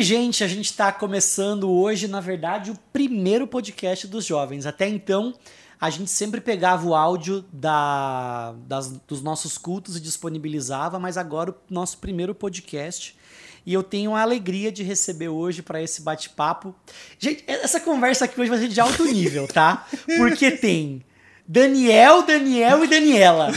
Oi, gente, a gente está começando hoje, na verdade, o primeiro podcast dos jovens. Até então, a gente sempre pegava o áudio da, das, dos nossos cultos e disponibilizava, mas agora o nosso primeiro podcast. E eu tenho a alegria de receber hoje para esse bate-papo. Gente, essa conversa aqui hoje vai ser de alto nível, tá? Porque tem Daniel, Daniel e Daniela.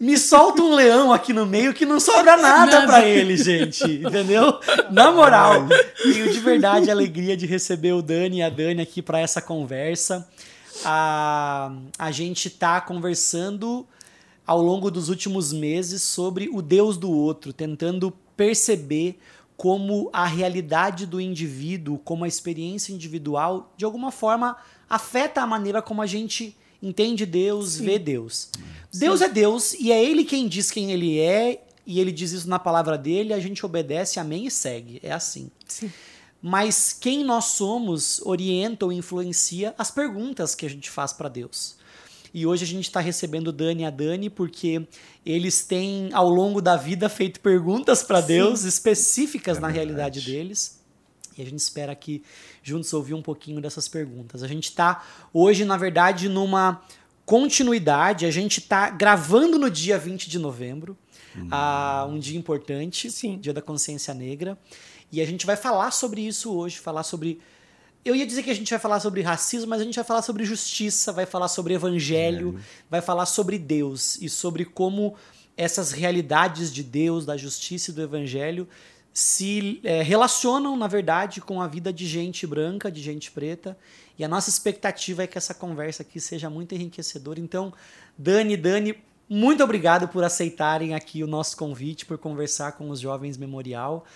Me solta um leão aqui no meio que não sobra nada para ele, gente. Entendeu? Na moral, tenho de verdade a alegria de receber o Dani e a Dani aqui para essa conversa. A, a gente tá conversando ao longo dos últimos meses sobre o Deus do outro, tentando perceber como a realidade do indivíduo, como a experiência individual, de alguma forma afeta a maneira como a gente entende Deus, Sim. vê Deus. Sim. Deus é Deus e é Ele quem diz quem Ele é, e Ele diz isso na palavra dele, a gente obedece, amém e segue. É assim. Sim. Mas quem nós somos orienta ou influencia as perguntas que a gente faz para Deus. E hoje a gente está recebendo Dani e a Dani porque eles têm, ao longo da vida, feito perguntas para Deus específicas é na realidade deles. E a gente espera aqui juntos ouvir um pouquinho dessas perguntas. A gente está hoje, na verdade, numa continuidade. A gente está gravando no dia 20 de novembro, hum. uh, um dia importante, Sim. Dia da Consciência Negra. E a gente vai falar sobre isso hoje, falar sobre. Eu ia dizer que a gente vai falar sobre racismo, mas a gente vai falar sobre justiça, vai falar sobre evangelho, vai falar sobre Deus e sobre como essas realidades de Deus, da justiça e do evangelho se é, relacionam, na verdade, com a vida de gente branca, de gente preta. E a nossa expectativa é que essa conversa aqui seja muito enriquecedora. Então, Dani, Dani, muito obrigado por aceitarem aqui o nosso convite, por conversar com os Jovens Memorial.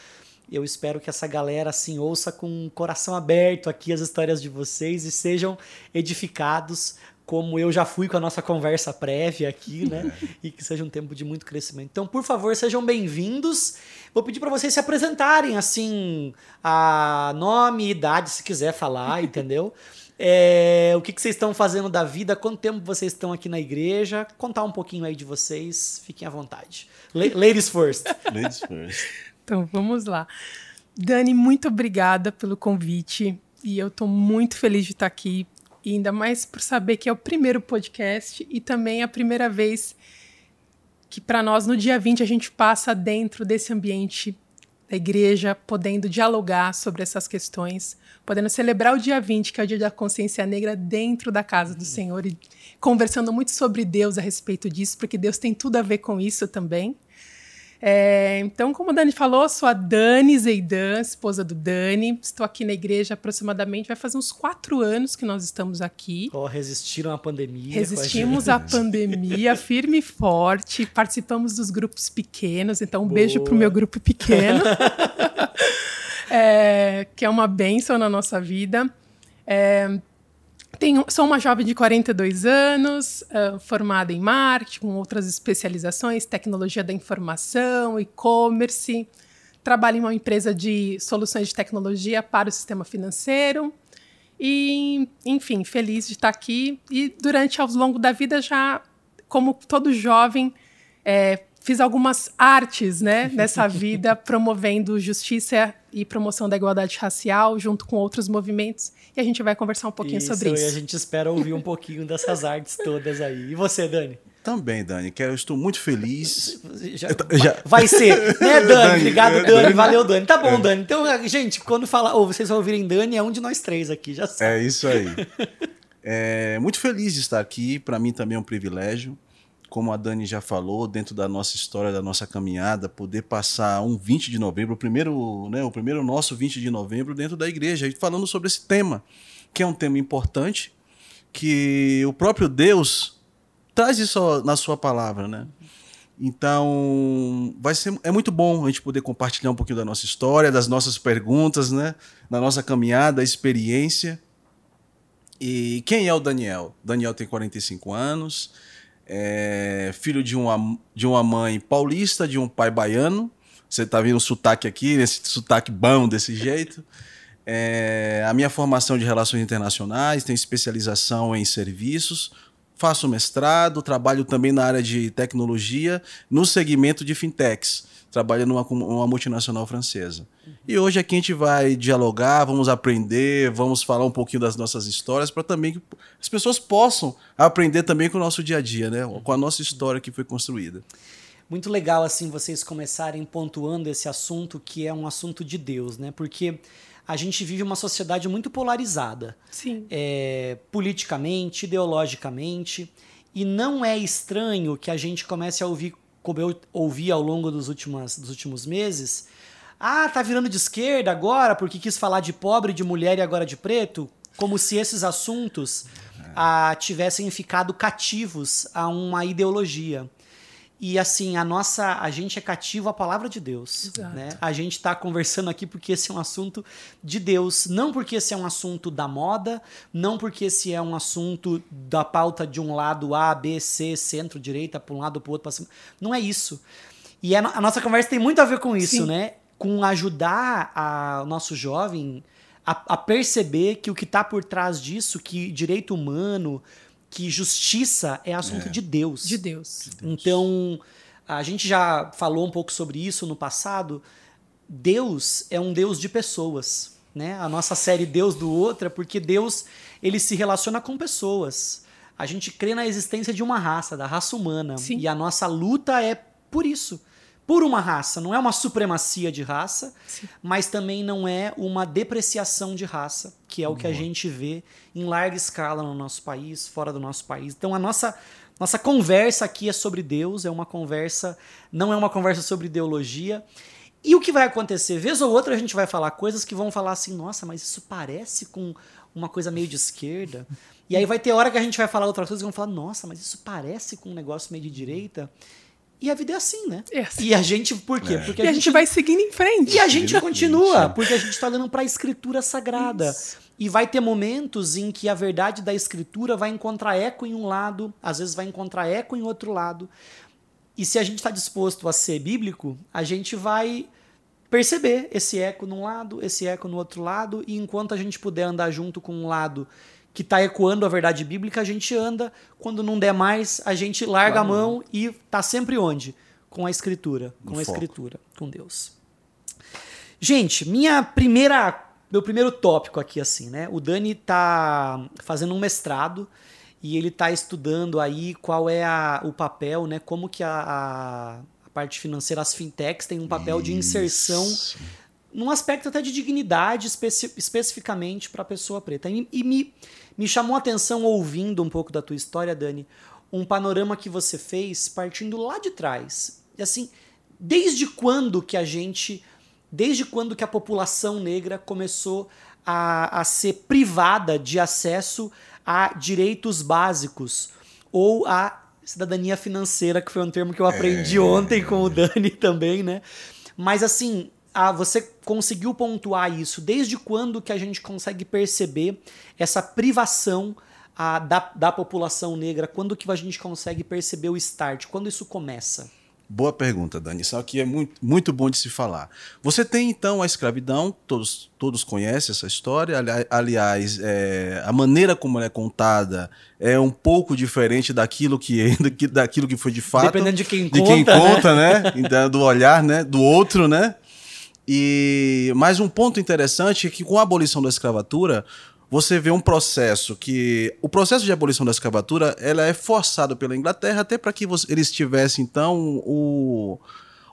Eu espero que essa galera assim ouça com o coração aberto aqui as histórias de vocês e sejam edificados como eu já fui com a nossa conversa prévia aqui, né? e que seja um tempo de muito crescimento. Então, por favor, sejam bem-vindos. Vou pedir para vocês se apresentarem, assim, a nome, idade, se quiser falar, entendeu? É, o que, que vocês estão fazendo da vida, quanto tempo vocês estão aqui na igreja, contar um pouquinho aí de vocês, fiquem à vontade. ladies first. Ladies first. Então, vamos lá. Dani, muito obrigada pelo convite e eu estou muito feliz de estar aqui e ainda mais por saber que é o primeiro podcast e também a primeira vez que para nós no dia 20 a gente passa dentro desse ambiente da igreja, podendo dialogar sobre essas questões, podendo celebrar o dia 20, que é o dia da consciência negra, dentro da casa do Senhor e conversando muito sobre Deus a respeito disso, porque Deus tem tudo a ver com isso também. É, então, como o Dani falou, sou a Dani Zeidan, esposa do Dani. Estou aqui na igreja aproximadamente, vai fazer uns quatro anos que nós estamos aqui. Oh, resistiram à pandemia. Resistimos à pandemia, firme e forte. Participamos dos grupos pequenos, então um Boa. beijo para o meu grupo pequeno, é, que é uma bênção na nossa vida. É, tenho, sou uma jovem de 42 anos, uh, formada em marketing, com outras especializações, tecnologia da informação, e-commerce. Trabalho em uma empresa de soluções de tecnologia para o sistema financeiro. E, enfim, feliz de estar aqui. E durante, ao longo da vida, já, como todo jovem, é, fiz algumas artes né, nessa vida, promovendo justiça e promoção da igualdade racial, junto com outros movimentos. E a gente vai conversar um pouquinho isso, sobre isso. E a gente espera ouvir um pouquinho dessas artes todas aí. E você, Dani? Também, Dani, que eu estou muito feliz. Já, já. Vai ser, né, Dani? Dani Obrigado, Dani. Dani. Valeu, Dani. Tá bom, é. Dani. Então, gente, quando falar, ou vocês vão ouvirem Dani, é um de nós três aqui, já sabe. É isso aí. É, muito feliz de estar aqui. Para mim também é um privilégio como a Dani já falou, dentro da nossa história, da nossa caminhada, poder passar um 20 de novembro, o primeiro, né, o primeiro nosso 20 de novembro dentro da igreja, falando sobre esse tema, que é um tema importante, que o próprio Deus traz isso na sua palavra, né? Então, vai ser é muito bom a gente poder compartilhar um pouquinho da nossa história, das nossas perguntas, né, da nossa caminhada, experiência. E quem é o Daniel? Daniel tem 45 anos é filho de uma, de uma mãe paulista, de um pai baiano. Você está vendo o sotaque aqui, esse sotaque bom desse jeito. É, a minha formação de relações internacionais, tenho especialização em serviços, faço mestrado, trabalho também na área de tecnologia, no segmento de fintechs. Trabalha numa, numa multinacional francesa. Uhum. E hoje aqui a gente vai dialogar, vamos aprender, vamos falar um pouquinho das nossas histórias para também que as pessoas possam aprender também com o nosso dia a dia, né? com a nossa história que foi construída. Muito legal assim vocês começarem pontuando esse assunto que é um assunto de Deus, né? Porque a gente vive uma sociedade muito polarizada. Sim. É, politicamente, ideologicamente. E não é estranho que a gente comece a ouvir, como eu ouvi ao longo dos últimos, dos últimos meses, ah, tá virando de esquerda agora porque quis falar de pobre, de mulher e agora de preto, como se esses assuntos ah, tivessem ficado cativos a uma ideologia. E assim, a nossa, a gente é cativo à palavra de Deus, Exato. né? A gente está conversando aqui porque esse é um assunto de Deus, não porque esse é um assunto da moda, não porque esse é um assunto da pauta de um lado A, B, C, centro, direita, para um lado para o outro, para cima. Não é isso. E a, a, nossa conversa tem muito a ver com isso, Sim. né? Com ajudar a, o nosso jovem a, a perceber que o que está por trás disso, que direito humano, que justiça é assunto é. de Deus. De Deus. Então, a gente já falou um pouco sobre isso no passado. Deus é um Deus de pessoas, né? A nossa série Deus do outro é porque Deus ele se relaciona com pessoas. A gente crê na existência de uma raça, da raça humana, Sim. e a nossa luta é por isso por uma raça. Não é uma supremacia de raça, Sim. mas também não é uma depreciação de raça, que é o que a gente vê em larga escala no nosso país, fora do nosso país. Então a nossa nossa conversa aqui é sobre Deus, é uma conversa, não é uma conversa sobre ideologia. E o que vai acontecer? Vez ou outra a gente vai falar coisas que vão falar assim, nossa, mas isso parece com uma coisa meio de esquerda. E aí vai ter hora que a gente vai falar outras coisas e vão falar, nossa, mas isso parece com um negócio meio de direita. E a vida é assim, né? É assim. E a gente, por quê? É. Porque a, a gente, gente, vai seguindo em frente. E a gente continua, porque a gente está olhando para a escritura sagrada. Isso. E vai ter momentos em que a verdade da escritura vai encontrar eco em um lado, às vezes vai encontrar eco em outro lado. E se a gente está disposto a ser bíblico, a gente vai perceber esse eco num lado, esse eco no outro lado, e enquanto a gente puder andar junto com um lado que está ecoando a verdade bíblica, a gente anda. Quando não der mais, a gente larga claro. a mão e está sempre onde? Com a escritura, com no a foco. escritura, com Deus. Gente, minha primeira, meu primeiro tópico aqui assim, né? O Dani está fazendo um mestrado e ele está estudando aí qual é a, o papel, né? Como que a, a, parte financeira, as fintechs têm um papel Isso. de inserção num aspecto até de dignidade especi especificamente para a pessoa preta. E, e, me, me chamou a atenção ouvindo um pouco da tua história, Dani, um panorama que você fez partindo lá de trás. E assim, desde quando que a gente, desde quando que a população negra começou a, a ser privada de acesso a direitos básicos ou a cidadania financeira, que foi um termo que eu aprendi é... ontem com o Dani também, né? Mas assim, ah, você conseguiu pontuar isso? Desde quando que a gente consegue perceber essa privação ah, da, da população negra? Quando que a gente consegue perceber o start? Quando isso começa? Boa pergunta, Dani. Isso aqui é muito, muito bom de se falar. Você tem então a escravidão, todos, todos conhecem essa história. aliás, é, a maneira como ela é contada é um pouco diferente daquilo que, daquilo que foi de fato. Dependendo de quem de conta. De quem conta, né? né? Do olhar né? do outro, né? E mais um ponto interessante é que com a abolição da escravatura, você vê um processo que o processo de abolição da escravatura, ela é forçado pela Inglaterra até para que eles tivessem então o,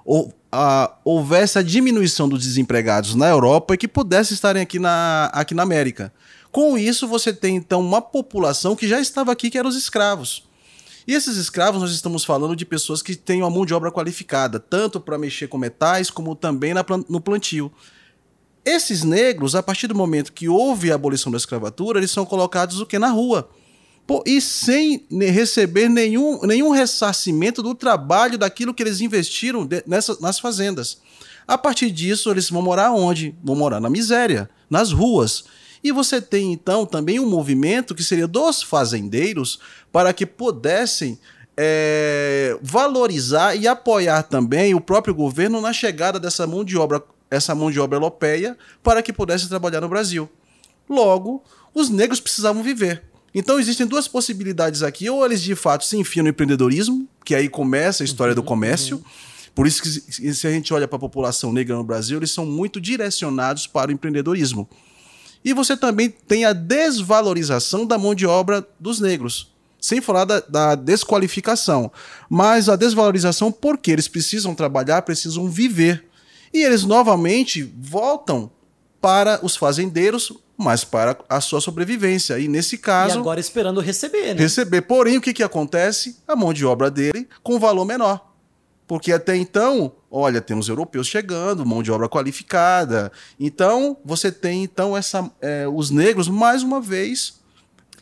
o a, houvesse a diminuição dos desempregados na Europa e que pudessem estarem aqui na, aqui na América. Com isso, você tem então uma população que já estava aqui, que eram os escravos. E esses escravos, nós estamos falando de pessoas que têm uma mão de obra qualificada, tanto para mexer com metais, como também na, no plantio. Esses negros, a partir do momento que houve a abolição da escravatura, eles são colocados o que? Na rua. Pô, e sem receber nenhum, nenhum ressarcimento do trabalho daquilo que eles investiram de, nessa, nas fazendas. A partir disso, eles vão morar onde? Vão morar na miséria, nas ruas. E você tem então também um movimento que seria dos fazendeiros para que pudessem é, valorizar e apoiar também o próprio governo na chegada dessa mão de obra, essa mão de obra europeia, para que pudesse trabalhar no Brasil. Logo, os negros precisavam viver. Então existem duas possibilidades aqui, ou eles de fato se enfiam no empreendedorismo, que aí começa a história uhum, do comércio, uhum. Por isso que se a gente olha para a população negra no Brasil, eles são muito direcionados para o empreendedorismo. E você também tem a desvalorização da mão de obra dos negros. Sem falar da, da, desqualificação. Mas a desvalorização porque eles precisam trabalhar, precisam viver. E eles novamente voltam para os fazendeiros, mas para a sua sobrevivência. E nesse caso. E agora esperando receber, né? Receber. Porém, o que, que acontece? A mão de obra dele com valor menor. Porque até então, olha, tem os europeus chegando, mão de obra qualificada. Então, você tem então essa, é, os negros, mais uma vez,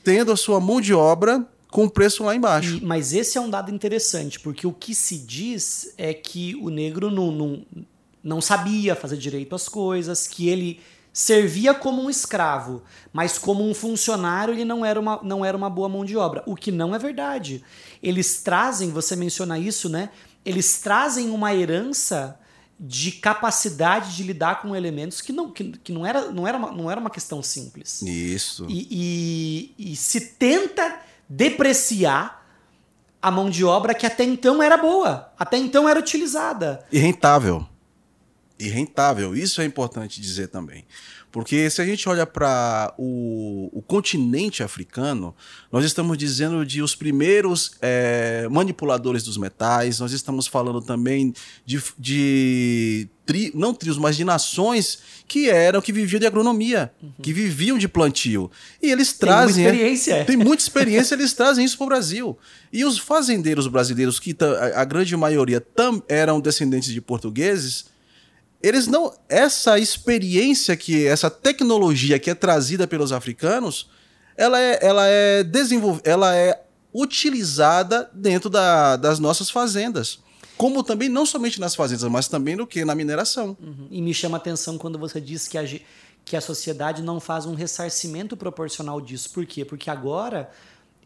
tendo a sua mão de obra com preço lá embaixo. Mas esse é um dado interessante, porque o que se diz é que o negro não, não, não sabia fazer direito às coisas, que ele servia como um escravo, mas como um funcionário ele não era uma, não era uma boa mão de obra. O que não é verdade. Eles trazem, você menciona isso, né? Eles trazem uma herança de capacidade de lidar com elementos que não, que, que não, era, não, era uma, não era uma questão simples. Isso. E, e, e se tenta depreciar a mão de obra que até então era boa, até então era utilizada. E rentável. E rentável, isso é importante dizer também. Porque se a gente olha para o, o, continente africano, nós estamos dizendo de os primeiros é, manipuladores dos metais, nós estamos falando também de, de tri, não trios, mas de nações que eram, que viviam de agronomia, uhum. que viviam de plantio. E eles trazem. Tem muita experiência. É, tem muita experiência, eles trazem isso para o Brasil. E os fazendeiros brasileiros, que a, a grande maioria tam, eram descendentes de portugueses, eles não. Essa experiência que. Essa tecnologia que é trazida pelos africanos, ela é, ela é desenvolvida. Ela é utilizada dentro da, das nossas fazendas. Como também, não somente nas fazendas, mas também no que? Na mineração. Uhum. E me chama a atenção quando você diz que a, que a sociedade não faz um ressarcimento proporcional disso. Por quê? Porque agora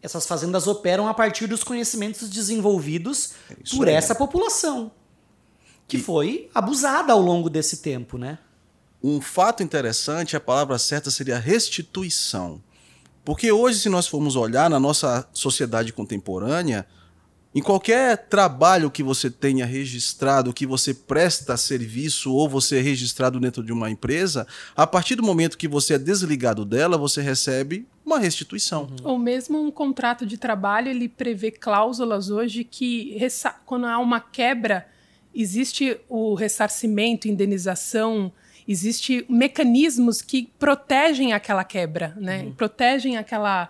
essas fazendas operam a partir dos conhecimentos desenvolvidos é por essa população que foi abusada ao longo desse tempo, né? Um fato interessante, a palavra certa seria restituição. Porque hoje, se nós formos olhar na nossa sociedade contemporânea, em qualquer trabalho que você tenha registrado, que você presta serviço ou você é registrado dentro de uma empresa, a partir do momento que você é desligado dela, você recebe uma restituição. Uhum. Ou mesmo um contrato de trabalho, ele prevê cláusulas hoje que quando há uma quebra existe o ressarcimento, indenização, existe mecanismos que protegem aquela quebra, né? Uhum. Protegem aquela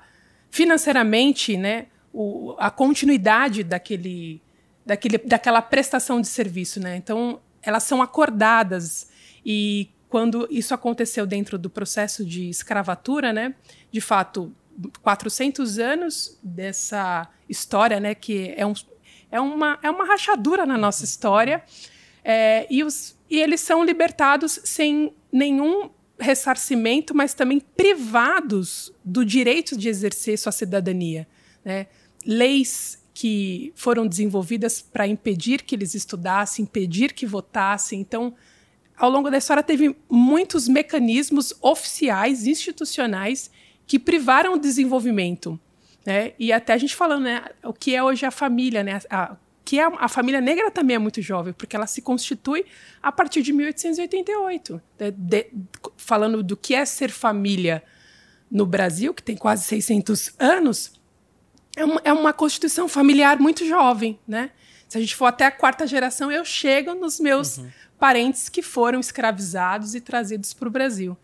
financeiramente, né? O, a continuidade daquele, daquele, daquela prestação de serviço, né? Então elas são acordadas e quando isso aconteceu dentro do processo de escravatura, né? De fato, 400 anos dessa história, né? Que é um, é uma, é uma rachadura na nossa história. É, e, os, e eles são libertados sem nenhum ressarcimento, mas também privados do direito de exercer sua cidadania. Né? Leis que foram desenvolvidas para impedir que eles estudassem, impedir que votassem. Então, ao longo da história, teve muitos mecanismos oficiais, institucionais, que privaram o desenvolvimento. Né? E até a gente falando, né, o que é hoje a família, né? A, que a, a, família negra também é muito jovem, porque ela se constitui a partir de 1888. De, de, falando do que é ser família no Brasil, que tem quase 600 anos, é uma, é uma constituição familiar muito jovem, né? Se a gente for até a quarta geração, eu chego nos meus uhum. parentes que foram escravizados e trazidos para o Brasil.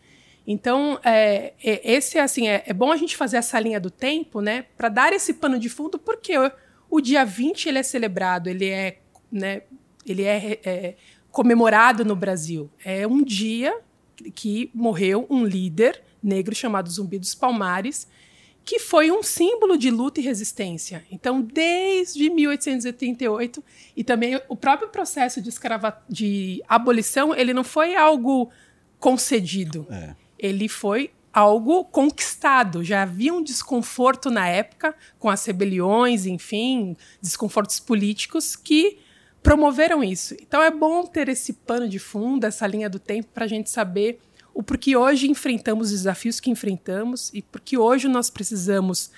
Então, é, é, esse assim, é, é, bom a gente fazer essa linha do tempo, né, para dar esse pano de fundo, porque o, o, dia 20 ele é celebrado, ele é, né, ele é, é comemorado no Brasil. É um dia que morreu um líder negro chamado Zumbi dos Palmares, que foi um símbolo de luta e resistência. Então, desde 1888, e também o próprio processo de, escrava, de abolição, ele não foi algo concedido. É ele foi algo conquistado. Já havia um desconforto na época com as rebeliões, enfim, desconfortos políticos que promoveram isso. Então é bom ter esse pano de fundo, essa linha do tempo, para a gente saber o porquê hoje enfrentamos os desafios que enfrentamos e porque hoje nós precisamos,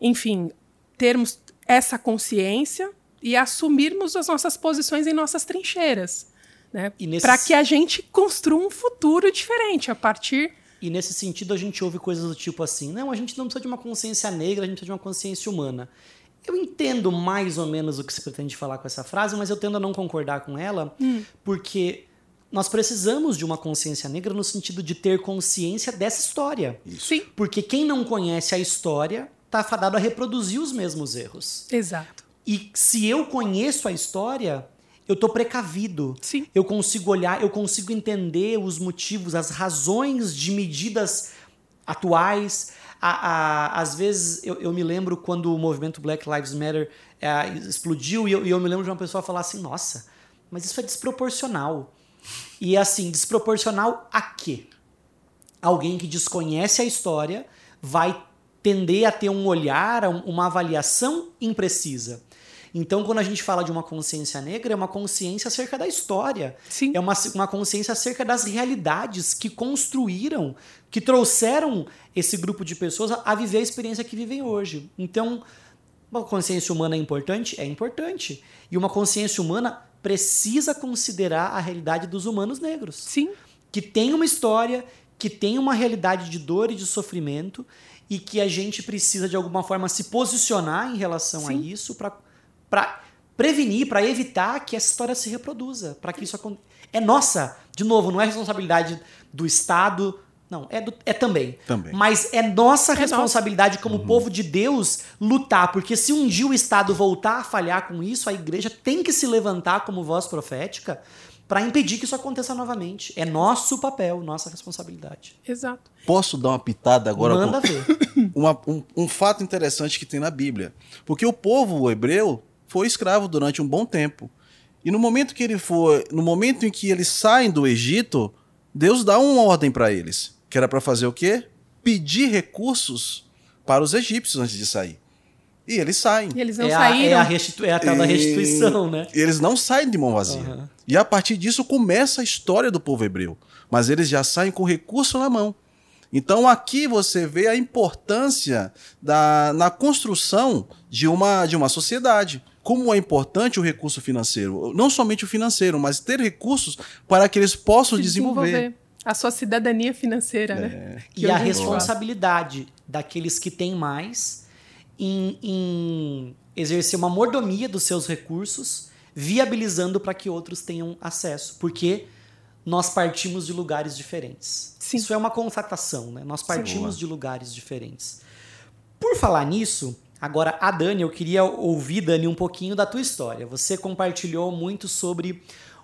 enfim, termos essa consciência e assumirmos as nossas posições em nossas trincheiras. Né? Nesse- Para que a gente construa um futuro diferente a partir. E nesse sentido a gente ouve coisas do tipo assim: não, a gente não precisa de uma consciência negra, a gente precisa de uma consciência humana. Eu entendo mais ou menos o que se pretende falar com essa frase, mas eu tendo a não concordar com ela, porque nós precisamos de uma consciência negra no sentido de ter consciência dessa história. Isso. Sim, Porque quem não conhece a história está fadado a reproduzir os mesmos erros. exato. E se eu conheço a história, eu tô precavido. Sim. Eu consigo olhar, eu consigo entender os motivos, as razões de medidas atuais. A- a- às vezes eu, eu me lembro quando o movimento Black Lives Matter é, explodiu e eu, e eu me lembro de uma pessoa falar assim: nossa, mas isso é desproporcional. E assim, desproporcional a quê? Alguém que desconhece a história vai tender a ter um olhar, um- uma avaliação imprecisa. Então, quando a gente fala de uma consciência negra, é uma consciência acerca da história. Sim. É uma, uma consciência acerca das realidades que construíram, que trouxeram esse grupo de pessoas a, a viver a experiência que vivem hoje. Então, uma consciência humana é importante? É importante. E uma consciência humana precisa considerar a realidade dos humanos negros Sim, que tem uma história, que tem uma realidade de dor e de sofrimento e que a gente precisa de alguma forma se posicionar em relação a Sim. isso para prevenir, para evitar que essa história se reproduza, para que isso aconteça. É nossa, de novo, não é responsabilidade do Estado, não, é, do- é também. Também. Mas é nossa É responsabilidade como povo de Deus lutar, porque se um dia o Estado voltar a falhar com isso, a igreja tem que se levantar como voz profética para impedir que isso aconteça novamente. É nosso papel, nossa responsabilidade. exato. Posso dar uma pitada agora? Manda com- ver. uma- um, um fato interessante que tem na Bíblia. Porque o povo hebreu foi escravo durante um bom tempo. E no momento que ele foi, no momento em que eles saem do Egito, Deus dá uma ordem para eles, que era para fazer o quê? Pedir recursos para os egípcios antes de sair. E eles saem. E eles não É a, saíram. é, a restitu- é a tal da restituição, né? E Eles não saem de mão vazia. Aham. E a partir disso começa a história do povo hebreu. Mas eles já saem com recurso na mão. Então aqui você vê a importância da, na construção de uma, de uma sociedade. Como é importante o recurso financeiro. Não somente o financeiro, mas ter recursos para que eles possam se desenvolver. A sua cidadania financeira, né? Que E a responsabilidade daqueles que têm mais em, em exercer uma mordomia dos seus recursos, viabilizando para que outros tenham acesso. Porque nós partimos de lugares diferentes. Sim. Isso é uma constatação, né? Nós partimos Boa. de lugares diferentes. Por falar nisso, agora a Dani, eu queria ouvir, Dani, um pouquinho da tua história. Você compartilhou muito sobre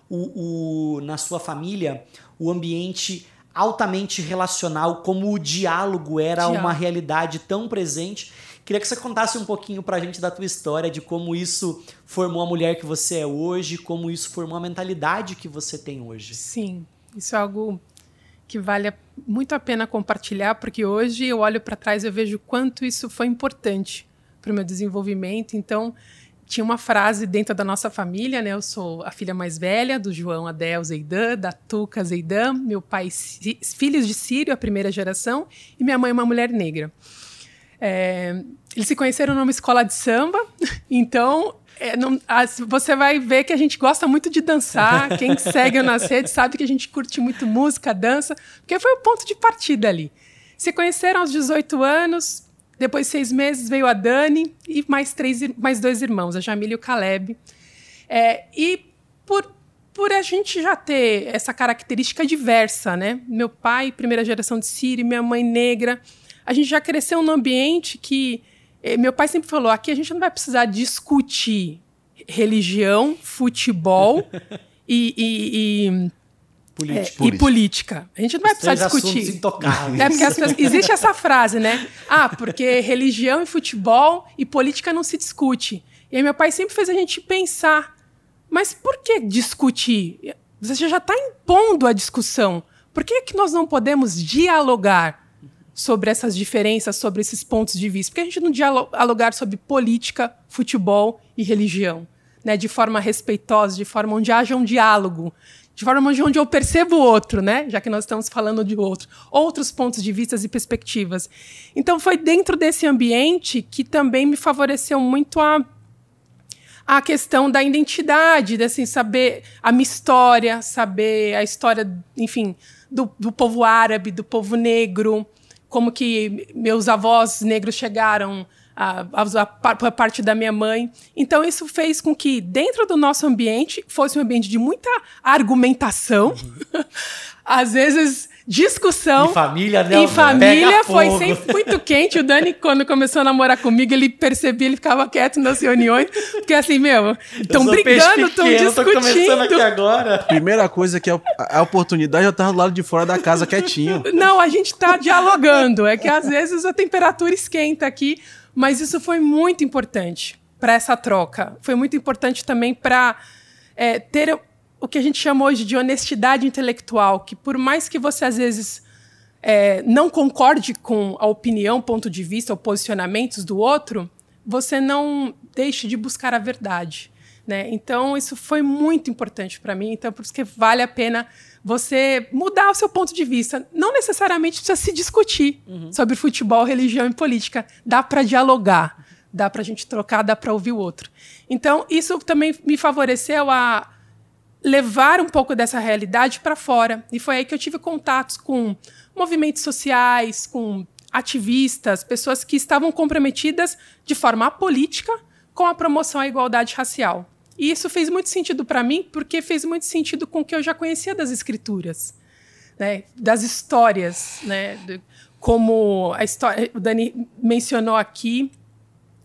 o, o- na sua família o ambiente altamente relacional, como o diálogo era Diálogo. uma realidade tão presente. Queria que você contasse um pouquinho pra gente da tua história, de como isso formou a mulher que você é hoje, como isso formou a mentalidade que você tem hoje. Sim, isso é algo que vale muito a pena compartilhar, porque hoje eu olho para trás e eu vejo o quanto isso foi importante para o meu desenvolvimento. Então, tinha uma frase dentro da nossa família, né? Eu sou a filha mais velha do João Adel Zeidan, da Tuca Zeidan, meu pai, filhos de Sírio, a primeira geração, e minha mãe, uma mulher negra. É, eles se conheceram numa escola de samba, então é, não- as- você vai ver que a gente gosta muito de dançar. Quem segue nas redes sabe que a gente curte muito música, dança, porque foi o ponto de partida ali. Se conheceram aos 18 anos, depois de seis meses veio a Dani e mais, três, mais dois irmãos, a Jamília e o Caleb. É, e por, por a gente já ter essa característica diversa, né? Meu pai, primeira geração de Sírio, minha mãe negra, a gente já cresceu num ambiente que eh, meu pai sempre falou: aqui a gente não vai precisar discutir religião, futebol e, e- e- Político. é, e política. A gente não vai precisar discutir. É porque as pessoas- existe essa frase, né? Ah, porque religião e futebol e política não se discute. E aí meu pai sempre fez a gente pensar, mas por que discutir? Você já está impondo a discussão. Por que, que nós não podemos dialogar sobre essas diferenças, sobre esses pontos de vista? Por que a gente não dialogar sobre política, futebol e religião? Né? De forma respeitosa, de forma onde haja um diálogo, de forma onde eu percebo o outro, né? Já que nós estamos falando de outro, outros pontos de vista e perspectivas. Então foi dentro desse ambiente que também me favoreceu muito a a questão da identidade, de assim, saber a minha história, saber a história, enfim, do, do povo árabe, do povo negro, como que meus avós negros chegaram a, a, a, parte da minha mãe. Então, isso fez com que, dentro do nosso ambiente, fosse um ambiente de muita argumentação, uhum. às vezes discussão. Em família, né? Em família foi sempre muito quente. O Dani, quando começou a namorar comigo, ele percebia, ele ficava quieto nas reuniões, porque assim, meu, estão brigando, estão discutindo. Tô começando aqui agora. Primeira coisa é que a, a oportunidade já tá do lado de fora da casa quietinho. Não, a gente tá dialogando. É que às vezes a temperatura esquenta aqui, mas isso foi muito importante para essa troca. Foi muito importante também para é, ter o que a gente chama hoje de honestidade intelectual, que por mais que você às vezes é, não concorde com a opinião, ponto de vista ou posicionamentos do outro, você não deixe de buscar a verdade. Né? Então, isso foi muito importante para mim. Então, por isso que vale a pena você mudar o seu ponto de vista. Não necessariamente precisa se discutir uhum. sobre futebol, religião e política. Dá para dialogar, dá para a gente trocar, dá para ouvir o outro. Então, isso também me favoreceu a levar um pouco dessa realidade para fora. E foi aí que eu tive contatos com movimentos sociais, com ativistas, pessoas que estavam comprometidas de forma política com a promoção à igualdade racial. E isso fez muito sentido para mim, porque fez muito sentido com o que eu já conhecia das escrituras, né? das histórias, né? como a história, o Dani mencionou aqui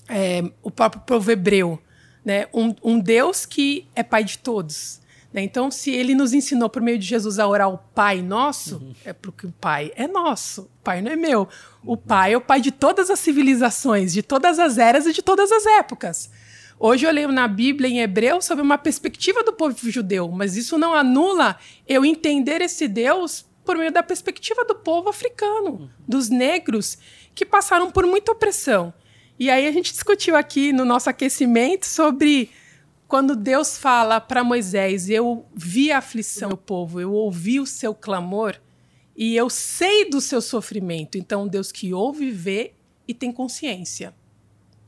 é, o próprio povo hebreu, né? um, um Deus que é pai de todos, né? Então, se ele nos ensinou por meio de Jesus a orar o Pai Nosso, uhum. é porque o Pai é nosso, o Pai não é meu. O. Pai é o Pai de todas as civilizações, de todas as eras e de todas as épocas. Hoje eu leio na Bíblia em hebreu sobre uma perspectiva do povo judeu, mas isso não anula eu entender esse Deus por meio da perspectiva do povo africano, uhum. dos negros que passaram por muita opressão. E aí a gente discutiu aqui no nosso aquecimento sobre quando Deus fala para Moisés: Eu vi a aflição do povo, eu ouvi o seu clamor e eu sei do seu sofrimento. Então, Deus que ouve, vê e tem consciência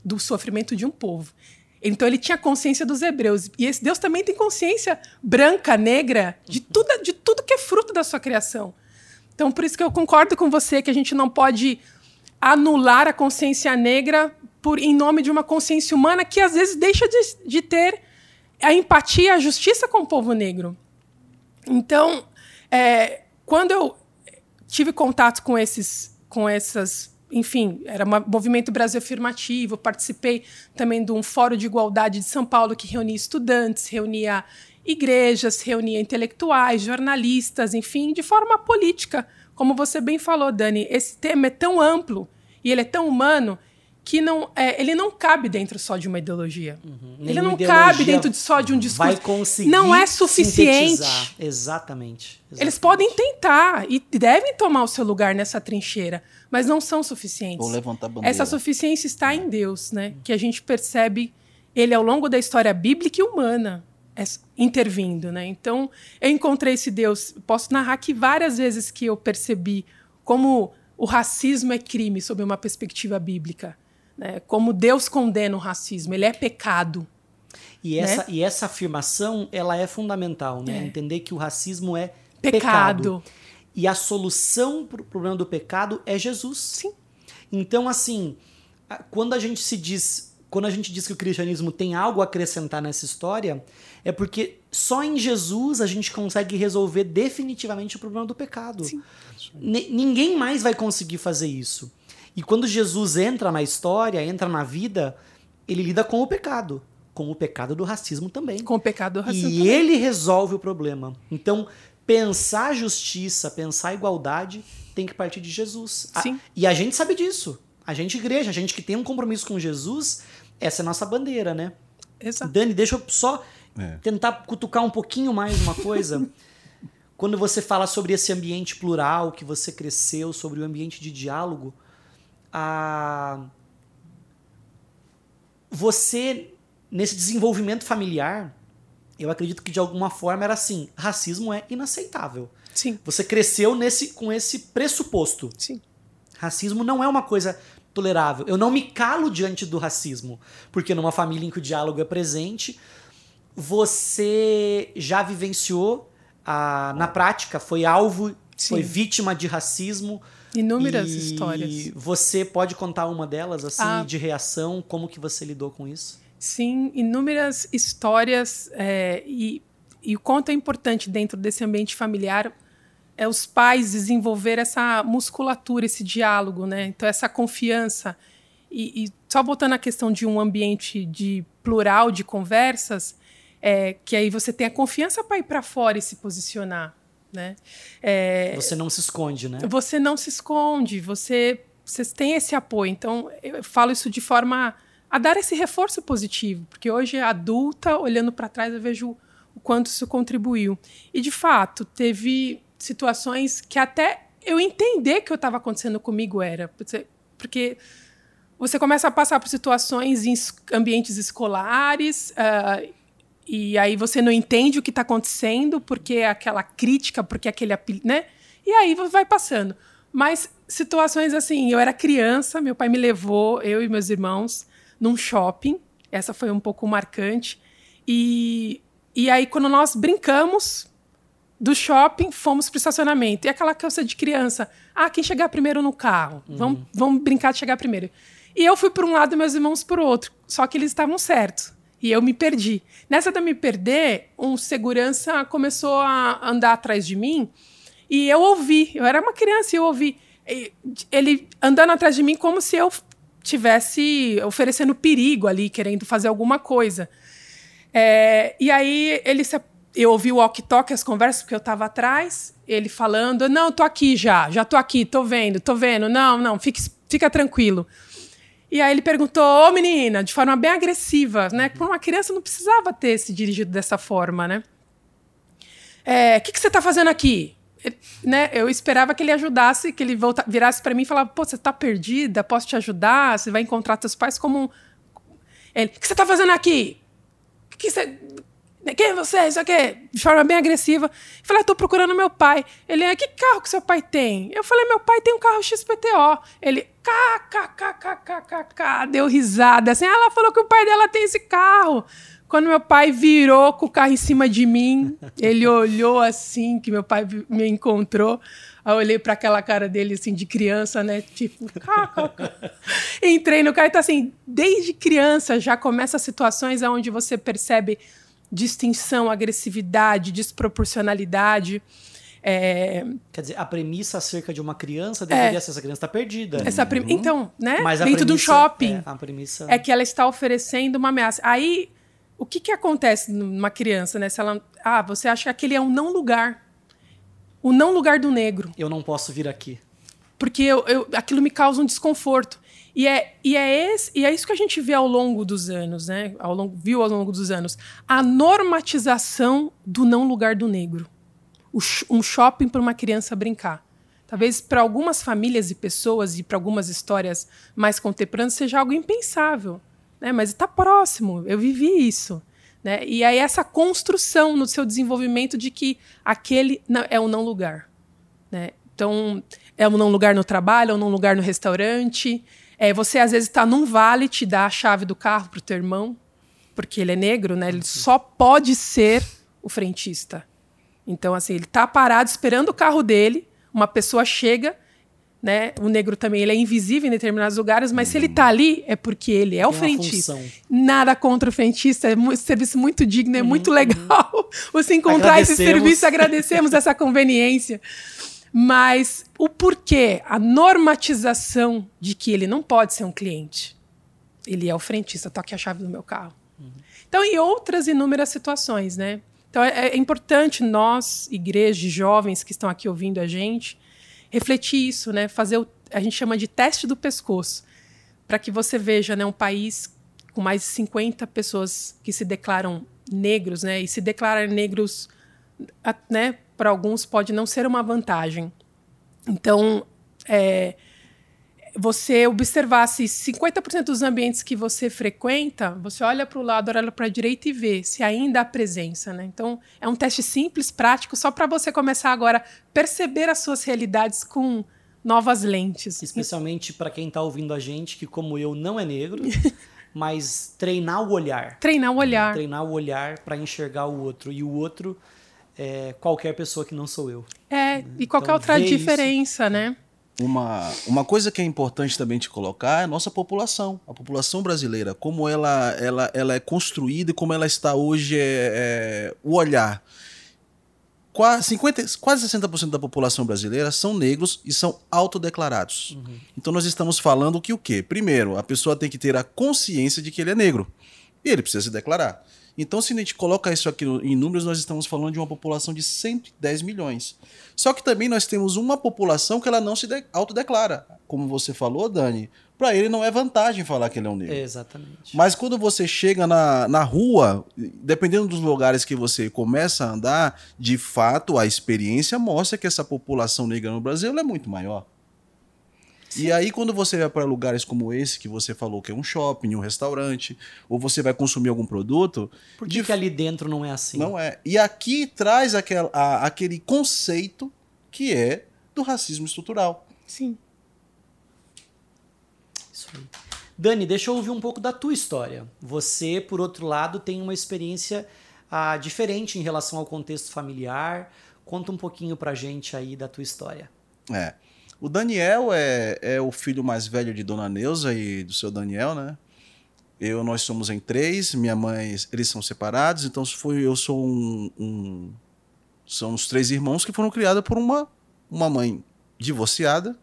do sofrimento de um povo. Então ele tinha consciência dos hebreus. E esse Deus também tem consciência branca, negra, de tudo, de tudo que é fruto da sua criação. Então, por isso que eu concordo com você que a gente não pode anular a consciência negra por em nome de uma consciência humana que às vezes deixa de, de ter a empatia, a justiça com o povo negro. Então, é, quando eu tive contato com esses, com essas, enfim, era um movimento Brasil afirmativo, participei também de um fórum de igualdade de São Paulo que reunia estudantes, reunia igrejas, reunia intelectuais, jornalistas, enfim, de forma política. Como você bem falou, Dani, esse tema é tão amplo e ele é tão humano que não é, ele não cabe dentro só de uma ideologia. Uhum. Ele não cabe dentro de só de um discurso. Vai conseguir não é suficiente. Exatamente, exatamente, Eles podem tentar e devem tomar o seu lugar nessa trincheira, mas não são suficientes. Ou levantar bandeira. Essa suficiência está em Deus, né? Que a gente percebe ele ao longo da história bíblica e humana é, intervindo, né? Então, eu encontrei esse Deus, posso narrar que várias vezes que eu percebi como o racismo é crime sob uma perspectiva bíblica né, como Deus condena o racismo, ele é pecado. E né? essa, e essa afirmação ela é fundamental, né? É. Entender que o racismo é pecado. pecado. E a solução para o problema do pecado é Jesus. Sim. Então, assim, quando a gente se diz, quando a gente diz que o cristianismo tem algo a acrescentar nessa história, é porque só em Jesus a gente consegue resolver definitivamente o problema do pecado. Ninguém mais vai conseguir fazer isso. E quando Jesus entra na história, entra na vida, ele lida com o pecado. Com o pecado do racismo também. Com o pecado do racismo. E também. ele resolve o problema. Então, pensar justiça, pensar igualdade, tem que partir de Jesus. Sim. A, e a gente sabe disso. A gente, igreja, a gente que tem um compromisso com Jesus, essa é a nossa bandeira, né? Exato. Dani, deixa eu só é. tentar cutucar um pouquinho mais uma coisa. Quando você fala sobre esse ambiente plural que você cresceu, sobre o ambiente de diálogo, a você nesse desenvolvimento familiar, eu acredito que de alguma forma era assim, racismo é inaceitável. Sim. Você cresceu nesse com esse pressuposto. Sim. Racismo não é uma coisa tolerável. Eu não me calo diante do racismo, porque numa família em que o diálogo é presente, você já vivenciou a, na prática, foi alvo, Sim. foi vítima de racismo. Inúmeras e histórias. Você pode contar uma delas, assim, Ah. de reação? Como que você lidou com isso? Sim, inúmeras histórias é, e, e o quanto é importante dentro desse ambiente familiar é os pais desenvolver essa musculatura, esse diálogo, né? Então essa confiança e, e só botando a questão de um ambiente de plural de conversas, é, que aí você tem a confiança para ir para fora e se posicionar, né? É, Você não se esconde, né? você não se esconde, você, vocês têm esse apoio. Então, eu falo isso de forma a dar esse reforço positivo, porque hoje, adulta, olhando para trás, eu vejo o quanto isso contribuiu. E, de fato, teve situações que até eu entender que o que estava acontecendo comigo era. Porque- Porque você começa a passar por situações em es- ambientes escolares, ah, e aí você não entende o que está acontecendo, porque é aquela crítica, porque é aquele né? E aí vai passando. Mas situações assim, eu era criança, meu pai me levou, eu e meus irmãos, num shopping. Essa foi um pouco marcante. E, e aí, quando nós brincamos do shopping, fomos para o estacionamento. E aquela coisa de criança. Ah, quem chegar primeiro no carro? Vamos, vamos brincar de chegar primeiro. E eu fui por um lado e meus irmãos por outro. Só que eles estavam certos. E eu me perdi. Nessa de eu me perder, um segurança começou a andar atrás de mim e eu ouvi. Eu era uma criança e eu ouvi ele andando atrás de mim como se eu tivesse oferecendo perigo ali, querendo fazer alguma coisa. É, e aí ele se, eu ouvi o walkie-talkie, as conversas, porque eu estava atrás, ele falando, não, tô aqui já, já tô aqui, tô vendo, tô vendo, não, não, fique, fica tranquilo. E aí ele perguntou, ô menina, de forma bem agressiva, né? Por uma criança não precisava ter se dirigido dessa forma, né? É, O que, que você tá fazendo aqui? Ele- né? Eu esperava que ele ajudasse, que ele volta, virasse para mim e falasse, pô, você tá perdida, posso te ajudar? Você vai encontrar teus pais como um... Ele, o que você tá fazendo aqui? O que você... Quem é você? Isso aqui? De forma bem agressiva. Falei, ah, tô procurando meu pai. Ele, ah, que carro que seu pai tem? Eu falei, meu pai tem um carro XPTO. Ele, kkkkkk, deu risada. Assim, ah, ela falou que o pai dela tem esse carro. Quando meu pai virou com o carro em cima de mim, ele olhou assim, que meu pai me encontrou. Aí eu olhei para aquela cara dele, assim, de criança, né? Tipo. Entrei no carro. Então, assim, desde criança já começa situações onde você percebe distinção, agressividade, desproporcionalidade. É, Quer dizer, a premissa acerca de uma criança deveria ser essa criança está perdida. essa prim- Então, né? Mas Dentro do shopping. É, a premissa. é que ela está oferecendo uma ameaça. Aí, o que, que acontece numa criança, né? Se ela, ah, você acha que aquele é um não lugar. O não lugar do negro. Eu não posso vir aqui. Porque eu, eu- aquilo me causa um desconforto. E é, e, é esse, e é isso que a gente vê ao longo dos anos, né? Ao longo, viu ao longo dos anos. A normatização do não lugar do negro. O um shopping para uma criança brincar. Talvez para algumas famílias e pessoas e para algumas histórias mais contemporâneas seja algo impensável. Né? Mas está próximo, eu vivi isso. Né? E aí essa construção no seu desenvolvimento de que aquele é um não lugar. Né? Então, é um não lugar no trabalho, é um não lugar no restaurante. É, você, às vezes, está num vale, te dá a chave do carro para o teu irmão, porque ele é negro, né? Ele só pode ser o frentista. Então, assim, ele está parado esperando o carro dele, uma pessoa chega, né? O negro também ele é invisível em determinados lugares, mas se ele está ali, é porque ele é o Tem uma frentista. função. Nada contra o frentista, é um serviço muito digno, é muito legal você encontrar esse serviço, agradecemos essa conveniência. Mas o porquê, a normatização de que ele não pode ser um cliente. Ele é o frentista, tô aqui a chave do meu carro. Então, e outras inúmeras situações, né? Então, é, é importante nós, igrejas, jovens que estão aqui ouvindo a gente, refletir isso, né? Fazer o, a gente chama de teste do pescoço, para que você veja, né, um país com mais de 50 pessoas que se declaram negros, né? E se declarar negros, né, para alguns pode não ser uma vantagem. Então, é, você observar se 50% dos ambientes que você frequenta, você olha para o lado, olha para a direita e vê se ainda há presença. Né? Então, é um teste simples, prático, só para você começar agora a perceber as suas realidades com novas lentes. Especialmente para quem está ouvindo a gente, que como eu não é negro, mas treinar o olhar. Treinar o olhar. Treinar o olhar para enxergar o outro. E o outro é qualquer pessoa que não sou eu. É, e qualquer Então, outra ver isso. diferença, né? Uma, uma coisa que é importante também te colocar é a nossa população, a população brasileira, como ela, ela, ela é construída e como ela está hoje, é, é, o olhar. Quase, 50, quase 60% da população brasileira são negros e são autodeclarados. Então nós estamos falando que o quê? Primeiro, a pessoa tem que ter a consciência de que ele é negro. E ele precisa se declarar. Então, se a gente coloca isso aqui em números, nós estamos falando de uma população de 110 milhões. Só que também nós temos uma população que ela não se de- autodeclara. Como você falou, Dani, para ele não é vantagem falar que ele é um negro. Exatamente. Mas quando você chega na, na rua, dependendo dos lugares que você começa a andar, de fato a experiência mostra que essa população negra no Brasil é muito maior. E aí, quando você vai para lugares como esse, que você falou que é um shopping, um restaurante, ou você vai consumir algum produto, Por que, de que ali dentro não é assim? não é. E aqui traz aquel, a- aquele conceito que é do racismo estrutural. Sim. Isso aí. Dani, deixa eu ouvir um pouco da tua história. Você, por outro lado, tem uma experiência ah, diferente em relação ao contexto familiar. Conta um pouquinho pra gente aí da tua história. É. O Daniel é, é o filho mais velho de Dona Neuza e do seu Daniel, né? Eu, nós somos em três, minha mãe, eles são separados, então foi, eu sou um, um- São os três irmãos que foram criados por uma, uma mãe divorciada,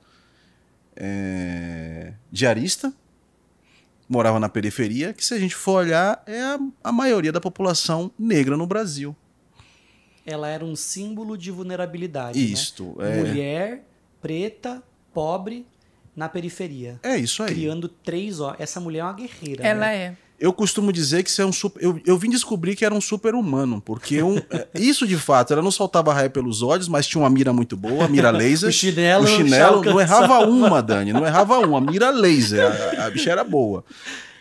é, diarista, morava na periferia, que se a gente for olhar, é a, a maioria da população negra no Brasil. Ela era um símbolo de vulnerabilidade. né? Isto, é, Mulher, preta, pobre, na periferia. é isso aí. Criando três ó. Essa mulher é uma guerreira. Ela né? é. Eu costumo dizer que isso é um super. Eu, eu vim descobrir que era um super-humano, porque um, é, isso de fato, ela não soltava raio pelos olhos, mas tinha uma mira muito boa, a mira laser. O chinelo o chinelo não errava uma, Dani, não errava uma, mira laser, a, a bicha era boa.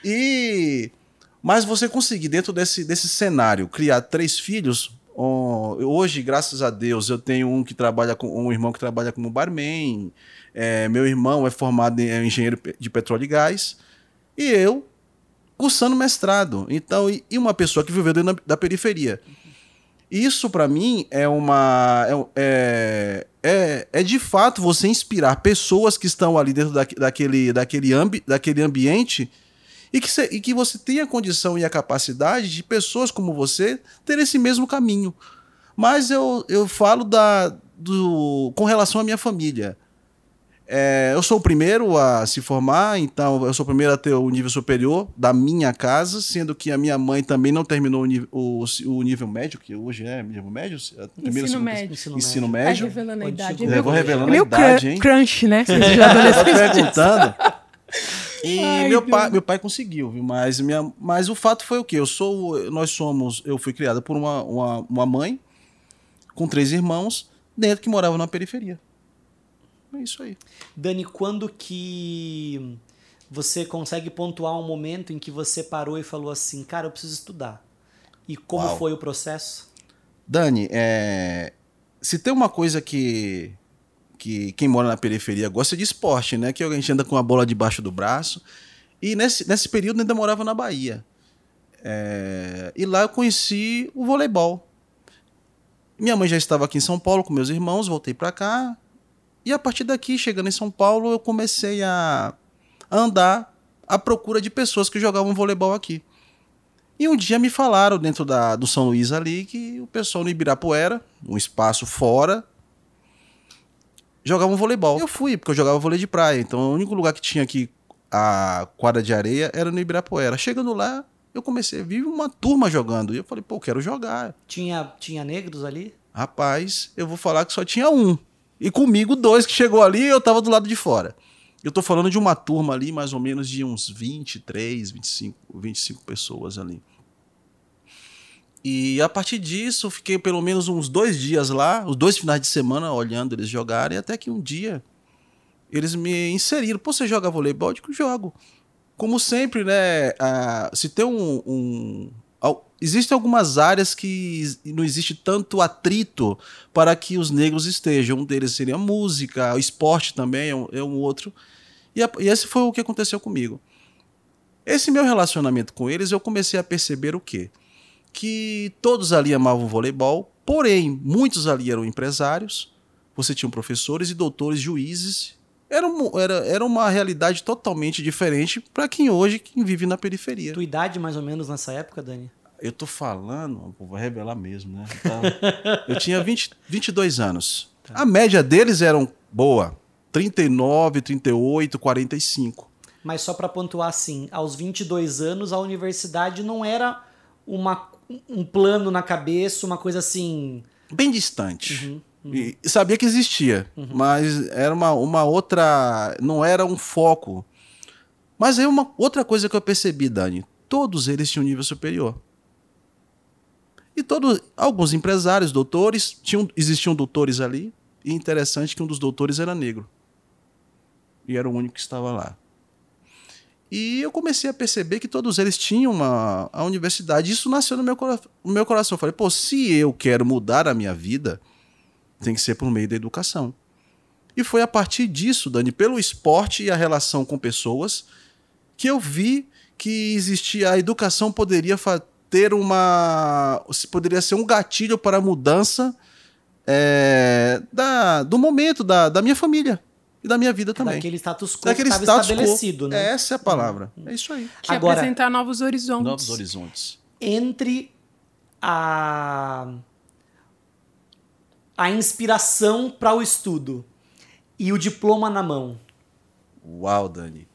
E mas você conseguir dentro desse, desse cenário criar três filhos, hoje graças a Deus eu tenho um que trabalha com um irmão que trabalha como barman, é, meu irmão é formado em é engenheiro de petróleo e gás e eu cursando mestrado. Então, e, e uma pessoa que viveu dentro da, da periferia. Isso, para mim, é uma. É, é, é, é de fato você inspirar pessoas que estão ali dentro da, daquele, daquele, ambi, daquele ambiente e que, cê, e que você tenha a condição e a capacidade de pessoas como você ter esse mesmo caminho. Mas eu, eu falo da, do, com relação à minha família. É, eu sou o primeiro a se formar, então eu sou o primeiro a ter o nível superior da minha casa, sendo que a minha mãe também não terminou o, nível, o, o nível médio, que hoje é nível médio? Ensino segundo- médio. Ensino, Ensino médio. Tá médio. revelando a idade. É Eu vou meu, revelando é a idade, hein? crunch, né? Vocês já adolescentes. perguntando. E Ai, meu Deus. pai, meu pai conseguiu, viu? Mas, minha, mas o fato foi o quê? Eu sou, nós somos, eu fui criado por uma, uma, uma mãe com três irmãos dentro que moravam na periferia. É isso aí. Dani, quando que você consegue pontuar um momento em que você parou e falou assim, cara, eu preciso estudar? E como Uau. foi o processo? Dani, é, se tem uma coisa que, que quem mora na periferia gosta de esporte, né? Que a gente anda com a bola debaixo do braço. E nesse, nesse período ainda morava na Bahia. É, e lá eu conheci o voleibol. Minha mãe já estava aqui em São Paulo com meus irmãos, voltei para cá. E a partir daqui, chegando em São Paulo, eu comecei a andar à procura de pessoas que jogavam voleibol aqui. E um dia me falaram dentro da, do São Luís ali que o pessoal no Ibirapuera, um espaço fora, jogava um voleibol. Eu fui, porque eu jogava vôlei de praia. Então o único lugar que tinha aqui a quadra de areia era no Ibirapuera. Chegando lá, eu comecei a ver uma turma jogando. E eu falei, pô, quero jogar. Tinha, tinha negros ali? Rapaz, eu vou falar que só tinha um. E comigo dois que chegou ali e eu tava do lado de fora. Eu tô falando de uma turma ali, mais ou menos de uns 23, 25, 25 pessoas ali. E a partir disso, fiquei pelo menos uns dois dias lá, os dois finais de semana, olhando eles jogarem, até que um dia eles me inseriram. Pô, você joga voleibol? Eu digo, jogo. Como sempre, né? se tem um, um- existem algumas áreas que não existe tanto atrito para que os negros estejam. Um deles seria a música, o esporte também é um, é um outro. E, a, e esse foi o que aconteceu comigo. Esse meu relacionamento com eles, eu comecei a perceber o quê? Que todos ali amavam voleibol, porém, muitos ali eram empresários, você tinha professores e doutores, juízes. Era, um, era, era uma realidade totalmente diferente para quem hoje quem vive na periferia. Tua idade mais ou menos nessa época, Dani? Eu tô falando, vou revelar mesmo, né? Então, eu tinha 20, 22 anos. Tá. A média deles era boa, 39, 38, 45. Mas só para pontuar assim, aos 22 anos a universidade não era uma, um plano na cabeça, uma coisa assim. Bem distante. Uhum, uhum. E sabia que existia, uhum. mas era uma, uma outra. Não era um foco. Mas é uma outra coisa que eu percebi, Dani. Todos eles tinham um nível superior. E todos, alguns empresários, doutores, tinham, existiam doutores ali. E interessante que um dos doutores era negro. E era o único que estava lá. E eu comecei a perceber que todos eles tinham uma a universidade. Isso nasceu no meu, no meu coração. Eu falei, pô, se eu quero mudar a minha vida, tem que ser por meio da educação. E foi a partir disso, Dani, pelo esporte e a relação com pessoas, que eu vi que existia a educação poderia ter uma poderia ser um gatilho para a mudança é, da, do momento da, da minha família e da minha vida também. Daquele status quo Daquele que estava estabelecido, quo. né? Essa é a palavra. Uhum. É isso aí. Que é Agora, apresentar novos horizontes. Novos horizontes. Entre a a inspiração para o estudo e o diploma na mão. Uau, Dani.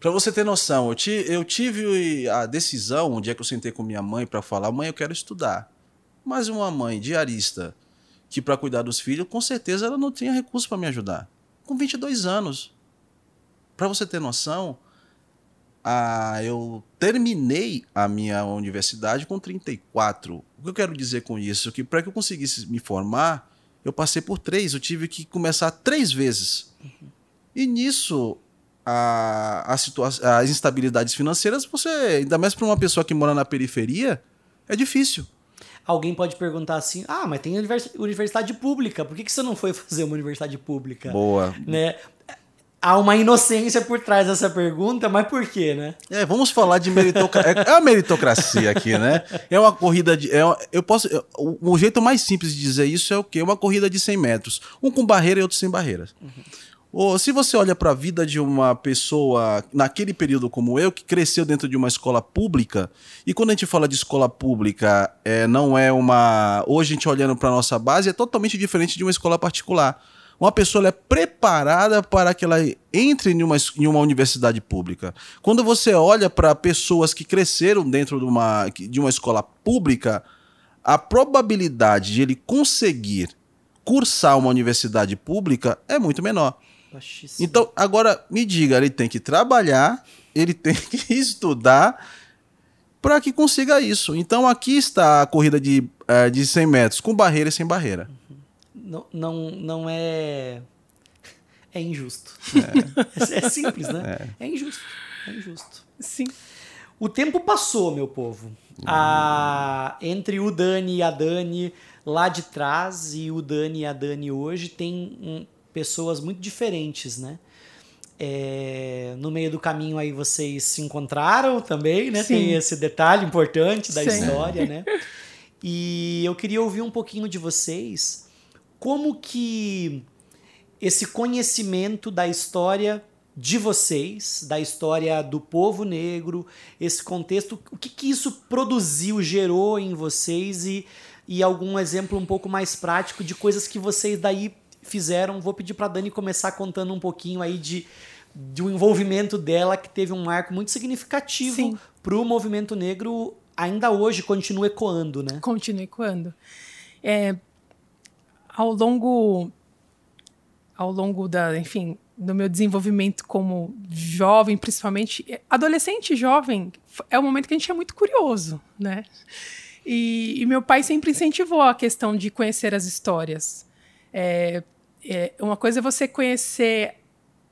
Para você ter noção, eu, ti, eu tive a decisão, um dia que eu sentei com minha mãe para falar, mãe, eu quero estudar. Mas uma mãe diarista que para cuidar dos filhos, com certeza ela não tinha recurso para me ajudar com 22 anos. Para você ter noção, eu terminei a minha universidade com 34. O que eu quero dizer com isso? Que para que eu conseguisse me formar, eu passei por três. Eu tive que começar três vezes. Uhum. E nisso, a, a as instabilidades financeiras, você, ainda mais para uma pessoa que mora na periferia, é difícil. Alguém pode perguntar assim: ah, mas tem universidade pública, por que, que você não foi fazer uma universidade pública? Boa. Né? Há uma inocência por trás dessa pergunta, mas por quê, né? É, vamos falar de meritocracia. É, é a meritocracia aqui, né? É uma corrida de. É eu posso. O, o jeito mais simples de dizer isso é o quê? Uma corrida de 100 metros. Um com barreira e outro sem barreiras. Uhum. Ou se você olha para a vida de uma pessoa naquele período como eu, que cresceu dentro de uma escola pública, e quando a gente fala de escola pública, é, não é uma. Hoje a gente olhando para nossa base, é totalmente diferente de uma escola particular. Uma pessoa é preparada para que ela entre em uma, em uma universidade pública. Quando você olha para pessoas que cresceram dentro de uma, de uma escola pública, a probabilidade de ele conseguir cursar uma universidade pública é muito menor. Baixíssimo. Então, agora me diga, ele tem que trabalhar, ele tem que estudar para que consiga isso. Então, aqui está a corrida de, uh, de 100 metros, com barreira e sem barreira. Uhum. Não, não, não é. É injusto. É, é simples, né? É. é. injusto. É injusto. Sim. O tempo passou, meu povo. Uhum. A, entre o Dani e a Dani lá de trás e o Dani e a Dani hoje tem um, pessoas muito diferentes, né? É, no meio do caminho aí vocês se encontraram também, né? Sim. Tem esse detalhe importante da Sim. história, né? E eu queria ouvir um pouquinho de vocês como que esse conhecimento da história de vocês, da história do povo negro, esse contexto, o que, que isso produziu, gerou em vocês e, e algum exemplo um pouco mais prático de coisas que vocês daí fizeram. Vou pedir para Dani começar contando um pouquinho aí de, de um envolvimento dela que teve um marco muito significativo para o movimento negro. Ainda hoje continua ecoando, né? Continua ecoando. É, ao longo ao longo da, enfim, do meu desenvolvimento como jovem, principalmente adolescente e jovem, é um momento que a gente é muito curioso, né? E, e meu pai sempre incentivou a questão de conhecer as histórias. É, é, uma coisa é você conhecer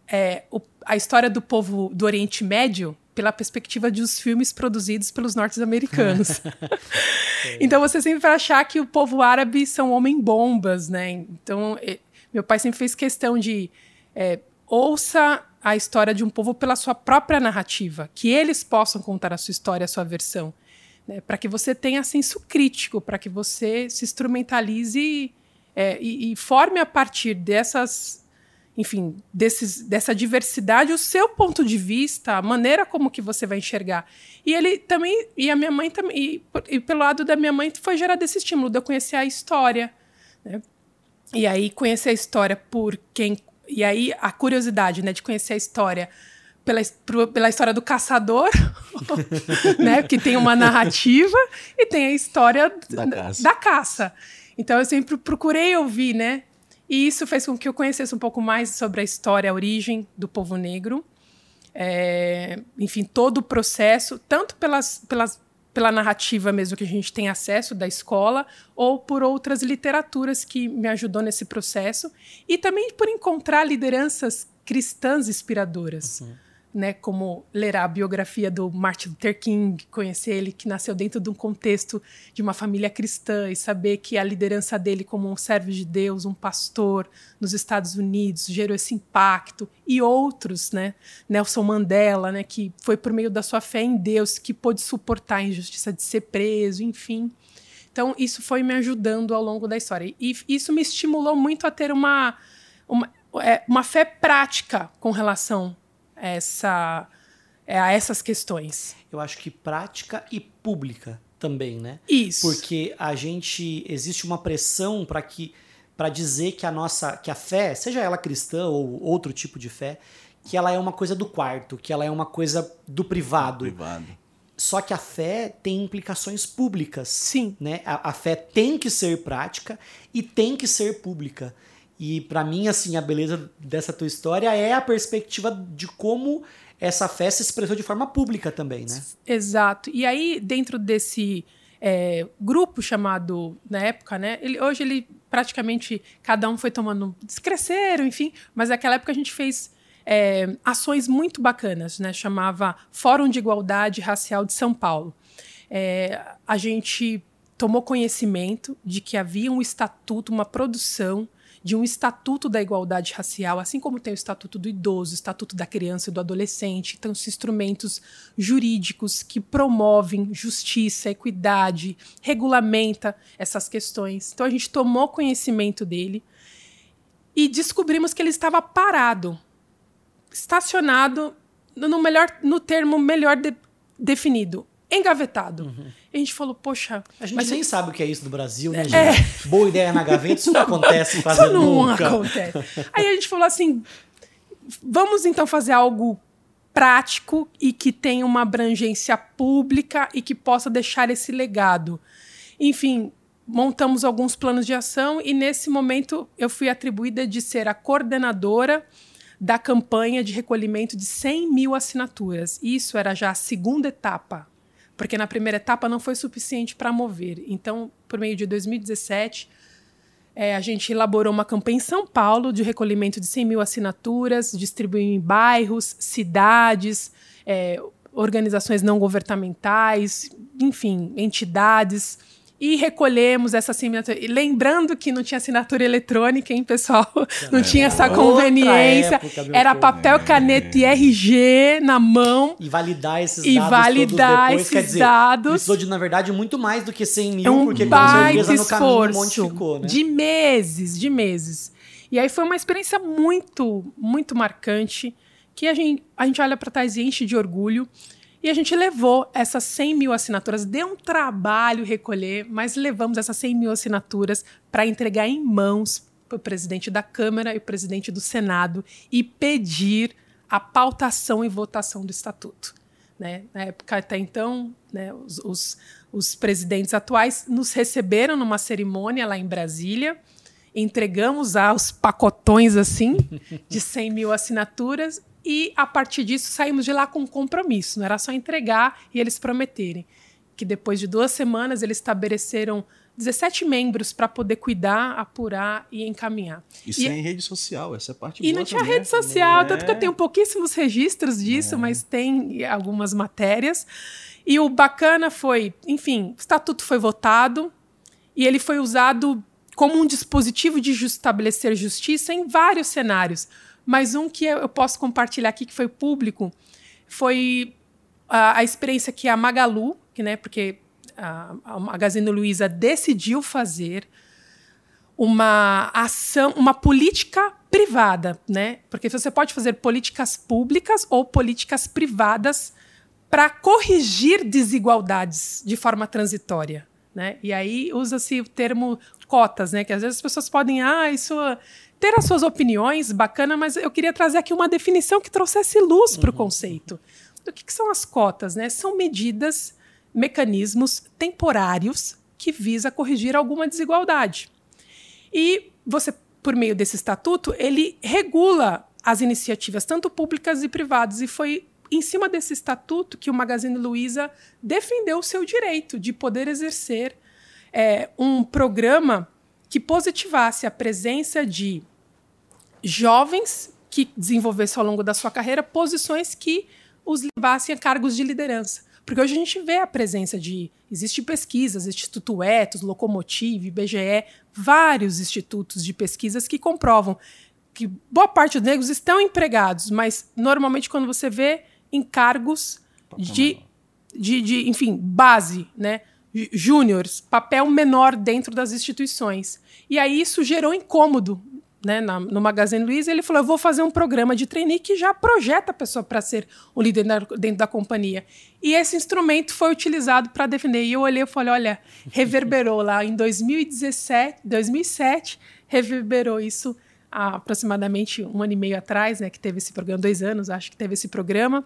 é, o, a história do povo do Oriente Médio pela perspectiva dos filmes produzidos pelos norte-americanos. então você sempre vai achar que o povo árabe são homem-bombas, né? Então meu pai sempre fez questão de é, ouça a história de um povo pela sua própria narrativa, que eles possam contar a sua história, a sua versão, né? para que você tenha senso crítico, para que você se instrumentalize é, e, e forme a partir dessas enfim, desses, dessa diversidade, o seu ponto de vista, a maneira como que você vai enxergar. E ele também, e a minha mãe também, e, e pelo lado da minha mãe foi gerado esse estímulo de eu conhecer a história, né? E aí conhecer a história por quem, e aí a curiosidade, né, de conhecer a história pela, pela história do caçador, né, que tem uma narrativa e tem a história da caça. da caça. Então eu sempre procurei ouvir, né, e isso fez com que eu conhecesse um pouco mais sobre a história, a origem do povo negro. É, enfim, todo o processo, tanto pelas, pelas, pela narrativa mesmo que a gente tem acesso da escola, ou por outras literaturas que me ajudou nesse processo, e também por encontrar lideranças cristãs inspiradoras. Uhum né, como ler a biografia do Martin Luther King, conhecer ele que nasceu dentro de um contexto de uma família cristã e saber que a liderança dele como um servo de Deus, um pastor nos Estados Unidos gerou esse impacto e outros, né, Nelson Mandela, né, que foi por meio da sua fé em Deus que pôde suportar a injustiça de ser preso, enfim. Então isso foi me ajudando ao longo da história e isso me estimulou muito a ter uma uma, é, uma fé prática com relação essa, é, a essas questões. Eu acho que prática e pública também, né? Isso. Porque a gente existe uma pressão para que para dizer que a nossa que a fé, seja ela cristã ou outro tipo de fé, que ela é uma coisa do quarto, que ela é uma coisa do privado. privado. Só que a fé tem implicações públicas. Sim. Né? A, a fé tem que ser prática e tem que ser pública. E para mim, assim, a beleza dessa tua história é a perspectiva de como essa fé se expressou de forma pública também, né? Exato. E aí, dentro desse é, grupo chamado, na época, né? Ele, hoje ele praticamente, cada um foi tomando, cresceram, enfim, mas naquela época a gente fez é, ações muito bacanas, né? Chamava Fórum de Igualdade Racial de São Paulo. É, a gente tomou conhecimento de que havia um estatuto, uma produção de um estatuto da igualdade racial, assim como tem o estatuto do idoso, o estatuto da criança e do adolescente, então os instrumentos jurídicos que promovem justiça, equidade, regulamenta essas questões. Então a gente tomou conhecimento dele e descobrimos que ele estava parado, estacionado no melhor no termo melhor de, definido, engavetado. Uhum. E a gente falou, poxa. A gente nem sabe o que é isso no Brasil, né, gente? É. Boa ideia na gaveta, isso não acontece quase isso não nunca. acontece. Aí a gente falou assim: vamos então fazer algo prático e que tenha uma abrangência pública e que possa deixar esse legado. Enfim, montamos alguns planos de ação e nesse momento eu fui atribuída de ser a coordenadora da campanha de recolhimento de 100 mil assinaturas. Isso era já a segunda etapa porque na primeira etapa não foi suficiente para mover. Então, por meio de 2017, é, a gente elaborou uma campanha em São Paulo de recolhimento de 100 mil assinaturas, distribuindo em bairros, cidades, é, organizações não governamentais, enfim, entidades e recolhemos essa assinatura. Lembrando que não tinha assinatura eletrônica, hein, pessoal? Não, tinha essa conveniência. Época, Era papel, caneta e RG na mão. E validar esses e dados validar depois. esses Quer dizer, dados. precisou de, na verdade, muito mais do que 100 mil, é um porque com certeza no caminho um monte ficou, né? De meses, de meses. E aí foi uma experiência muito, muito marcante, que a gente, a gente olha para trás e enche de orgulho. E a gente levou essas 100 mil assinaturas, deu um trabalho recolher, mas levamos essas 100 mil assinaturas para entregar em mãos para o presidente da Câmara e o presidente do Senado e pedir a pautação e votação do estatuto. Né? Na época até então, né, os, os, os presidentes atuais nos receberam numa cerimônia lá em Brasília, entregamos aos pacotões assim de 100 mil assinaturas e a partir disso saímos de lá com um compromisso, não era só entregar e eles prometerem que depois de duas semanas eles estabeleceram 17 membros para poder cuidar, apurar e encaminhar. E, e sem rede social, essa é a parte E não tinha também, rede social, é. tanto que eu tenho pouquíssimos registros disso, É. mas tem algumas matérias. E o bacana foi, enfim, o estatuto foi votado e ele foi usado como um dispositivo de estabelecer justiça em vários cenários. Mas um que eu posso compartilhar aqui, que foi público, foi a, a experiência que a Magalu, que, né, porque a, a Magazine Luiza decidiu fazer uma ação, uma política privada, né? Porque você pode fazer políticas públicas ou políticas privadas para corrigir desigualdades de forma transitória, né? E aí usa-se o termo cotas, né? Que às vezes as pessoas podem, ah, isso ter as suas opiniões, bacana, mas eu queria trazer aqui uma definição que trouxesse luz para o conceito. O que, que são as cotas, né? São medidas, mecanismos temporários que visa corrigir alguma desigualdade. E você, por meio desse estatuto, ele regula as iniciativas, tanto públicas e privadas. E foi em cima desse estatuto que o Magazine Luiza defendeu o seu direito de poder exercer é, um programa que positivasse a presença de jovens que desenvolvessem ao longo da sua carreira posições que os levassem a cargos de liderança. Porque hoje a gente vê a presença de. Existem pesquisas, Instituto Etos, Locomotive, IBGE, vários institutos de pesquisas que comprovam que boa parte dos negros estão empregados, mas normalmente quando você vê em cargos de, de, de, enfim, base, né? Jú- Júniores, papel menor dentro das instituições. E aí isso gerou incômodo né, na- no Magazine Luiza, ele falou: eu vou fazer um programa de trainee que já projeta a pessoa para ser o líder dentro da companhia. E esse instrumento foi utilizado para defender. E eu olhei e falei: olha, reverberou lá em 2017, 2007, reverberou isso há aproximadamente um ano e meio atrás, né, que teve esse programa, dois anos, acho que teve esse programa.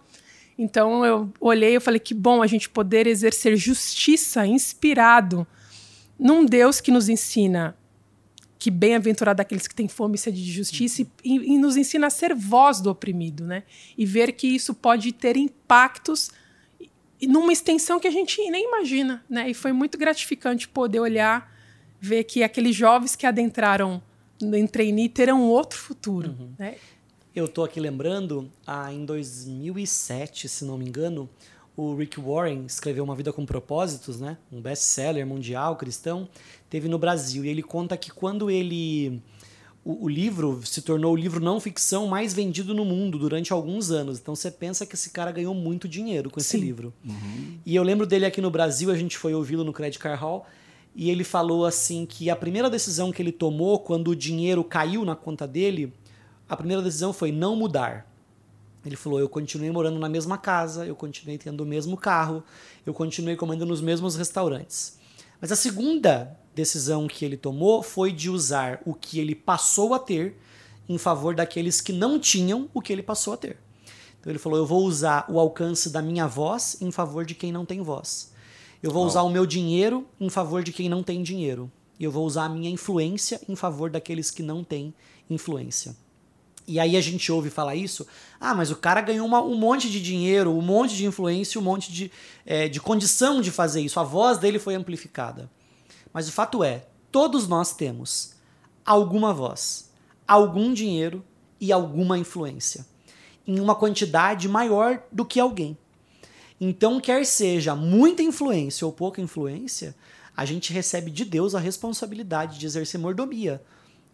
Então eu olhei e falei: que bom a gente poder exercer justiça inspirado num Deus que nos ensina que bem-aventurado aqueles que têm fome e sede de justiça e, e nos ensina a ser voz do oprimido, né? E ver que isso pode ter impactos numa extensão que a gente nem imagina, né? E foi muito gratificante poder olhar, ver que aqueles jovens que adentraram em trainee terão outro futuro, né? Eu tô aqui lembrando, ah, em 2007, se não me engano, o Rick Warren escreveu Uma Vida com Propósitos, né? Um best-seller mundial cristão, teve no Brasil. E ele conta que quando ele... O, o livro se tornou o livro não ficção mais vendido no mundo durante alguns anos. Então você pensa que esse cara ganhou muito dinheiro com esse Sim. livro. E eu lembro dele aqui no Brasil, a gente foi ouvi-lo no Credit Car Hall, e ele falou assim que a primeira decisão que ele tomou quando o dinheiro caiu na conta dele, a primeira decisão foi não mudar. Ele falou: eu continuei morando na mesma casa, eu continuei tendo o mesmo carro, eu continuei comendo nos mesmos restaurantes. Mas a segunda decisão que ele tomou foi de usar o que ele passou a ter em favor daqueles que não tinham o que ele passou a ter. Então ele falou: eu vou usar o alcance da minha voz em favor de quem não tem voz. Eu vou usar o meu dinheiro em favor de quem não tem dinheiro. E eu vou usar a minha influência em favor daqueles que não têm influência. E aí a gente ouve falar isso. Ah, mas o cara ganhou uma- um monte de dinheiro, um monte de influência, um monte de, é, de condição de fazer isso. A voz dele foi amplificada. Mas o fato é, todos nós temos alguma voz, algum dinheiro e alguma influência. Em uma quantidade maior do que alguém. Então, quer seja muita influência ou pouca influência, a gente recebe de Deus a responsabilidade de exercer mordomia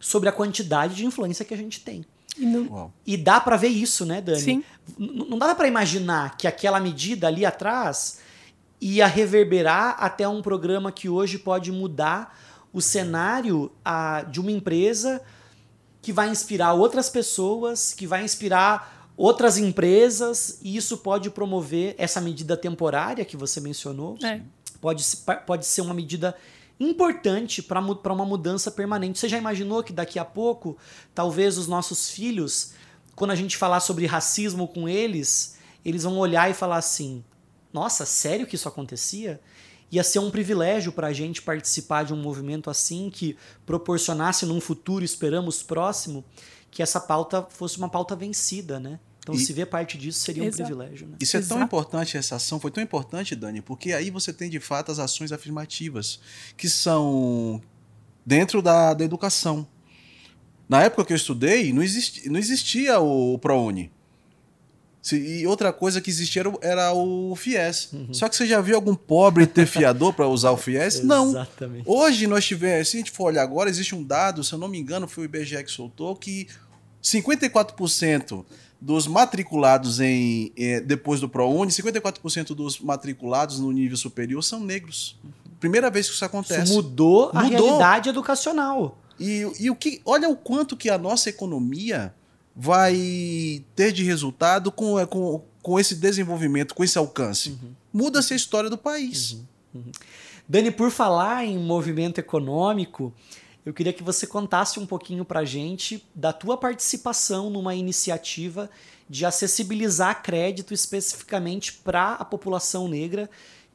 sobre a quantidade de influência que a gente tem. E Uau. E dá pra ver isso, né, Dani? Sim. N- não dá pra imaginar que aquela medida ali atrás ia reverberar até um programa que hoje pode mudar o cenário ah, de uma empresa que vai inspirar outras pessoas, que vai inspirar outras empresas, e isso pode promover essa medida temporária que você mencionou. É. Pode, pode ser uma medida importante para uma mudança permanente. Você já imaginou que daqui a pouco, talvez os nossos filhos, quando a gente falar sobre racismo com eles, eles vão olhar e falar assim: nossa, sério que isso acontecia? Ia ser um privilégio para a gente participar de um movimento assim que proporcionasse num futuro, esperamos próximo, que essa pauta fosse uma pauta vencida, né? Então, e, se ver parte disso seria um privilégio. Né? Isso é Exato. tão importante, essa ação foi tão importante, Dani, porque aí você tem de fato as ações afirmativas, que são dentro da, da educação. Na época que eu estudei, não, existi, não existia o ProUni. E outra coisa que existia era o FIES. Uhum. Só que você já viu algum pobre ter fiador para usar o FIES? não. Exatamente. Hoje nós tivemos, se a gente for olhar agora, existe um dado, se eu não me engano, foi o IBGE que soltou, que 54% dos matriculados em eh, depois do ProUni, 54% dos matriculados no nível superior são negros. Primeira vez que isso acontece. Isso mudou, mudou. a realidade educacional. E, e o que, olha o quanto que a nossa economia vai ter de resultado com, eh, com, com esse desenvolvimento, com esse alcance. Uhum. Muda-se a história do país. Uhum. Uhum. Dani, por falar em movimento econômico, eu queria que você contasse um pouquinho para a gente da tua participação numa iniciativa de acessibilizar crédito especificamente para a população negra,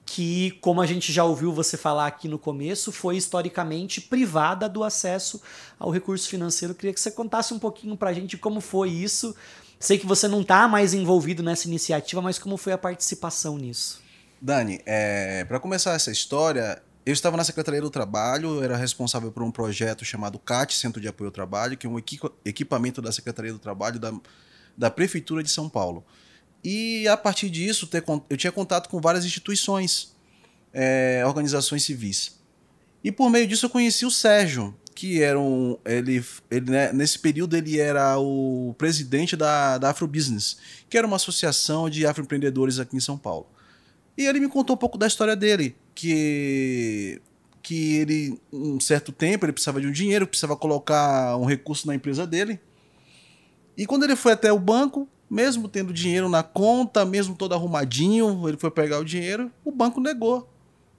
que, como a gente já ouviu você falar aqui no começo, foi historicamente privada do acesso ao recurso financeiro. Eu queria que você contasse um pouquinho para a gente como foi isso. Sei que você não está mais envolvido nessa iniciativa, mas como foi a participação nisso? Dani, é, para começar essa história, eu estava na Secretaria do Trabalho, era responsável por um projeto chamado CAT, Centro de Apoio ao Trabalho, que é um equipamento da Secretaria do Trabalho da, da Prefeitura de São Paulo. E a partir disso, ter, eu tinha contato com várias instituições, é, organizações civis. E por meio disso eu conheci o Sérgio, que era um. Ele, ele, né, nesse período ele era o presidente da, da Afrobusiness, que era uma associação de afroempreendedores aqui em São Paulo. E ele me contou um pouco da história dele, que que ele um certo tempo ele precisava de um dinheiro, precisava colocar um recurso na empresa dele. E quando ele foi até o banco, mesmo tendo dinheiro na conta, mesmo todo arrumadinho, ele foi pegar o dinheiro, o banco negou.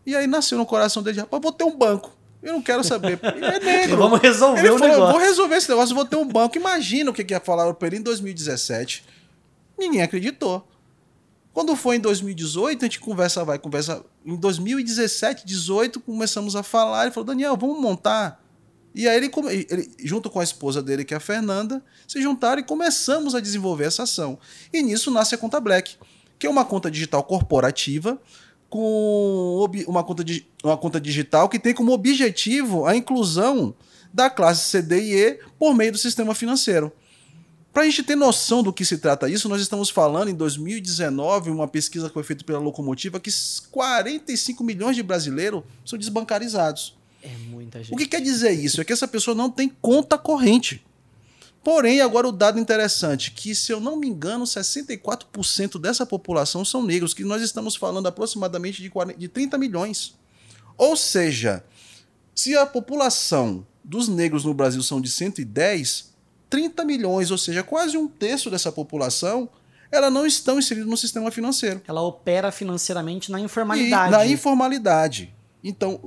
E aí nasceu no coração dele, rapaz, vou ter um banco. Eu não quero saber. Ele é negro. Vamos resolver ele o falou, negócio. Vou resolver esse negócio, vou ter um banco. Imagina o que ia falar para ele em 2017. Ninguém acreditou. Quando foi em 2018, a gente conversa, vai, conversa. Em 2017, 18, começamos a falar. Ele falou: Daniel, vamos montar. E aí, ele, ele, junto com a esposa dele, que é a Fernanda, se juntaram e começamos a desenvolver essa ação. E nisso nasce a Conta Black, que é uma conta digital corporativa com uma conta, uma conta digital que tem como objetivo a inclusão da classe CD e E por meio do sistema financeiro. Para a gente ter noção do que se trata isso, nós estamos falando em 2019, uma pesquisa que foi feita pela Locomotiva, que 45 milhões de brasileiros são desbancarizados. É muita gente. O que quer dizer isso? É que essa pessoa não tem conta corrente. Porém, agora o dado interessante, que se eu não me engano, 64% dessa população são negros, que nós estamos falando aproximadamente de, 40, de 30 milhões. Ou seja, se a população dos negros no Brasil são de 110, 30 milhões, ou seja, quase um terço dessa população, ela não estão inseridas no sistema financeiro. Ela opera financeiramente na informalidade. E na informalidade. Então,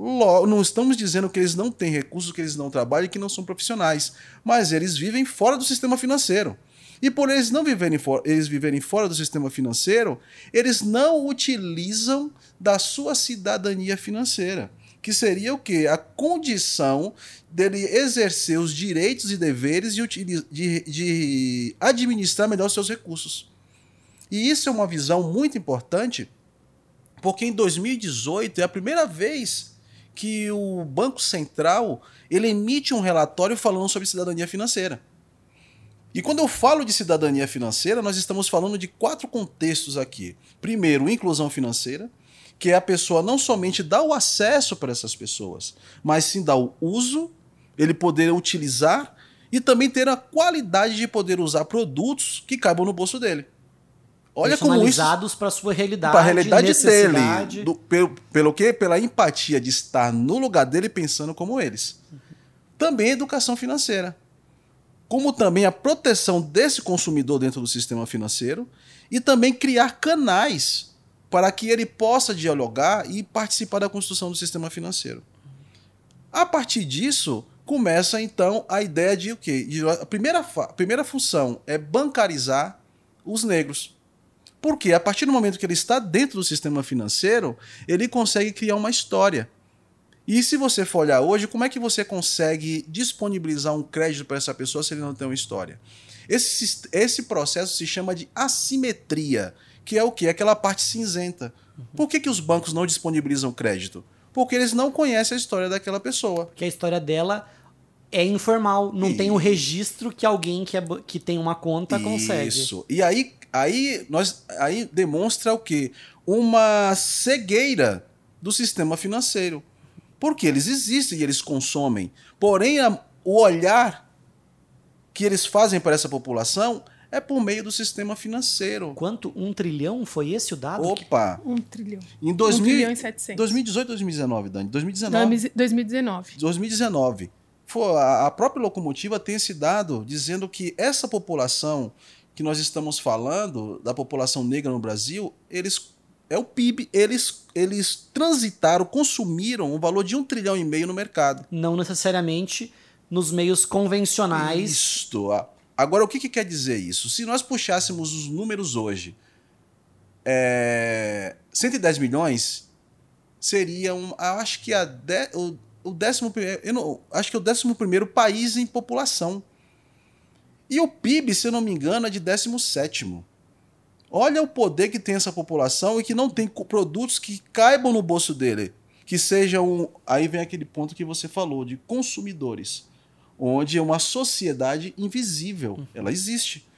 não estamos dizendo que eles não têm recursos, que eles não trabalham e que não são profissionais, mas eles vivem fora do sistema financeiro. E por eles não viverem, for eles viverem fora do sistema financeiro, eles não utilizam da sua cidadania financeira que seria o quê? A condição dele exercer os direitos e deveres de, de, de administrar melhor seus recursos. E isso é uma visão muito importante, porque em 2018 é a primeira vez que o Banco Central ele emite um relatório falando sobre cidadania financeira. E quando eu falo de cidadania financeira, nós estamos falando de quatro contextos aqui. Primeiro, inclusão financeira que é a pessoa não somente dar o acesso para essas pessoas, mas sim dar o uso, ele poder utilizar e também ter a qualidade de poder usar produtos que caibam no bolso dele. Olha como isso para a sua realidade, para a realidade dele, do, pelo, pelo que pela empatia de estar no lugar dele pensando como eles. Também a educação financeira, como também a proteção desse consumidor dentro do sistema financeiro e também criar canais para que ele possa dialogar e participar da construção do sistema financeiro. A partir disso, começa então a ideia de o quê? De, a primeira, a primeira função é bancarizar os negros. Porque a partir do momento que ele está dentro do sistema financeiro, ele consegue criar uma história. E se você for olhar hoje, como é que você consegue disponibilizar um crédito para essa pessoa se ele não tem uma história? Esse, esse processo se chama de assimetria, que é o que? Aquela parte cinzenta. Por que, que os bancos não disponibilizam crédito? Porque eles não conhecem a história daquela pessoa. Porque a história dela é informal, não tem o registro que alguém que, é, que tem uma conta consegue. Isso. E aí, aí, nós, aí demonstra o quê? Uma cegueira do sistema financeiro. Porque eles existem e eles consomem. Porém, a- o olhar que eles fazem para essa população é por meio do sistema financeiro. Quanto? Um trilhão? Foi esse o dado? Opa! Um trilhão. Em Um 2000, trilhão e 700. 2018 2019, Dani? 2019. 2019. 2019. Foi, a a própria locomotiva tem esse dado dizendo que essa população que nós estamos falando, da população negra no Brasil, eles é o PIB, eles, eles transitaram, consumiram o valor de um trilhão e meio no mercado. Não necessariamente nos meios convencionais. Isto. a- Agora, o que, que quer dizer isso? Se nós puxássemos os números hoje, é, 110 milhões seriam, acho que a de- o, o décimo não- acho que é o décimo primeiro país em população. E o PIB, se eu não me engano, é de 17 Olha o poder que tem essa população e que não tem produtos que caibam no bolso dele. Que sejam. Aí vem aquele ponto que você falou, de consumidores. Onde é uma sociedade invisível. Ela existe.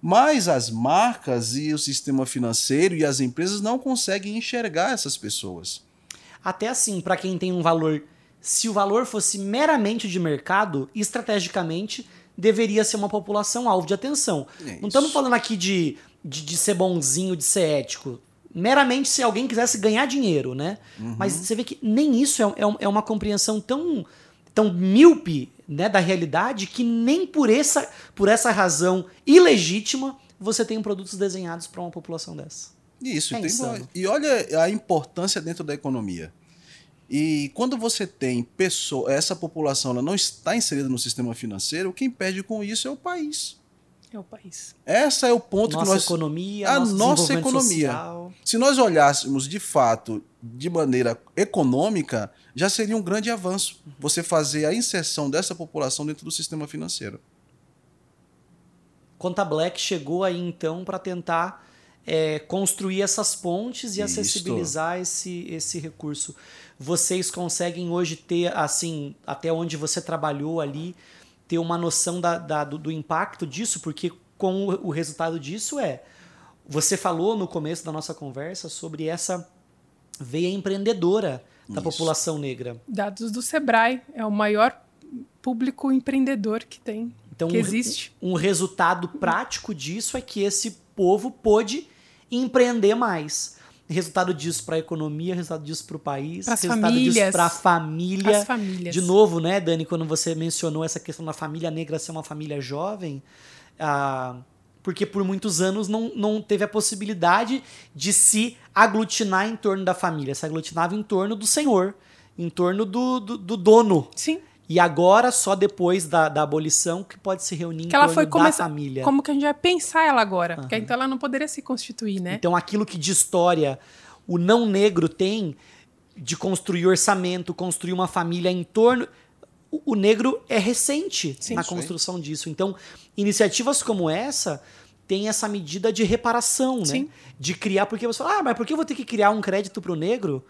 Mas as marcas e o sistema financeiro e as empresas não conseguem enxergar essas pessoas. Até assim, para quem tem um valor, se o valor fosse meramente de mercado, estrategicamente deveria ser uma população alvo de atenção. É Não estamos falando aqui de, de, de ser bonzinho, de ser ético. Meramente se alguém quisesse ganhar dinheiro, né? Uhum. Mas você vê que nem isso é, é, é uma compreensão tão, tão míope né, da realidade que nem por essa, por essa razão ilegítima você tem produtos desenhados para uma população dessa. Isso, É tem- insano. e olha a importância dentro da economia. E quando você tem pessoa, essa população ela não está inserida no sistema financeiro, quem perde com isso é o país. É o país. Esse é o ponto nossa que nós. economia, a nossa economia. social. Se nós olhássemos de fato de maneira econômica, já seria um grande avanço você fazer a inserção dessa população dentro do sistema financeiro. Conta Black chegou aí então para tentar é, construir essas pontes e Isto. acessibilizar esse, esse recurso. Vocês conseguem hoje ter, assim, até onde você trabalhou ali, ter uma noção da, da- do, do impacto disso, porque com o, o resultado disso é. Você falou no começo da nossa conversa sobre essa veia empreendedora da Isso. população negra. Dados do Sebrae. É o maior público empreendedor que tem. Então, que um- existe. Um, resultado prático disso é que esse povo pôde empreender mais. Resultado disso para a economia, resultado disso para o país, Pras resultado disso famílias. para a família. De novo, né, Dani, quando você mencionou essa questão da família negra ser uma família jovem, ah, porque por muitos anos não, não teve a possibilidade de se aglutinar em torno da família, se aglutinava em torno do senhor, em torno do, do, do dono. Sim. E agora, só depois da, da abolição, que pode se reunir em Que ela torno foi da família. Como que a gente vai pensar ela agora? Porque então ela não poderia se constituir, né? Então, aquilo que de história o não negro tem de construir orçamento, construir uma família em torno. O, o negro é recente Sim. na construção disso. Então, iniciativas como essa têm essa medida de reparação, né? Sim. De criar, porque você fala, ah, mas por que eu vou ter que criar um crédito para o negro?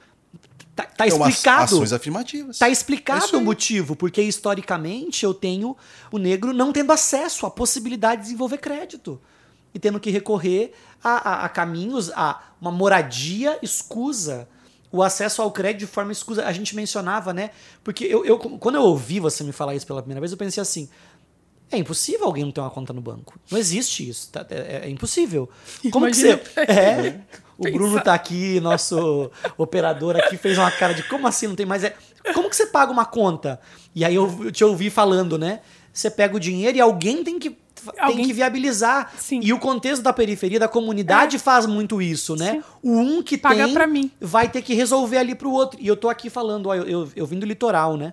Tá, tá Então, as- explicado. ações afirmativas. Tá É explicado o aí. motivo, porque historicamente eu tenho o negro não tendo acesso à possibilidade de desenvolver crédito e tendo que recorrer a, a- a caminhos, a uma moradia escusa, o acesso ao crédito de forma escusa. A gente mencionava, né? Porque eu, eu- quando eu ouvi você me falar isso pela primeira vez, eu pensei assim. É impossível alguém não ter uma conta no banco. Não existe isso. tá? É, é impossível. Como que Imagina- você. É. O Pensar. Bruno tá aqui, nosso operador aqui, fez uma cara de como assim não tem mais. É, como que você paga uma conta? E aí eu, eu te ouvi falando, né? Você pega o dinheiro e alguém tem que, tem Alguém- que viabilizar. Sim. E o contexto da periferia, da comunidade, faz muito isso, né? Sim. O um que Paga tem pra mim. vai ter que resolver ali pro outro. E eu tô aqui falando, ó, eu, eu, eu vim do litoral, né?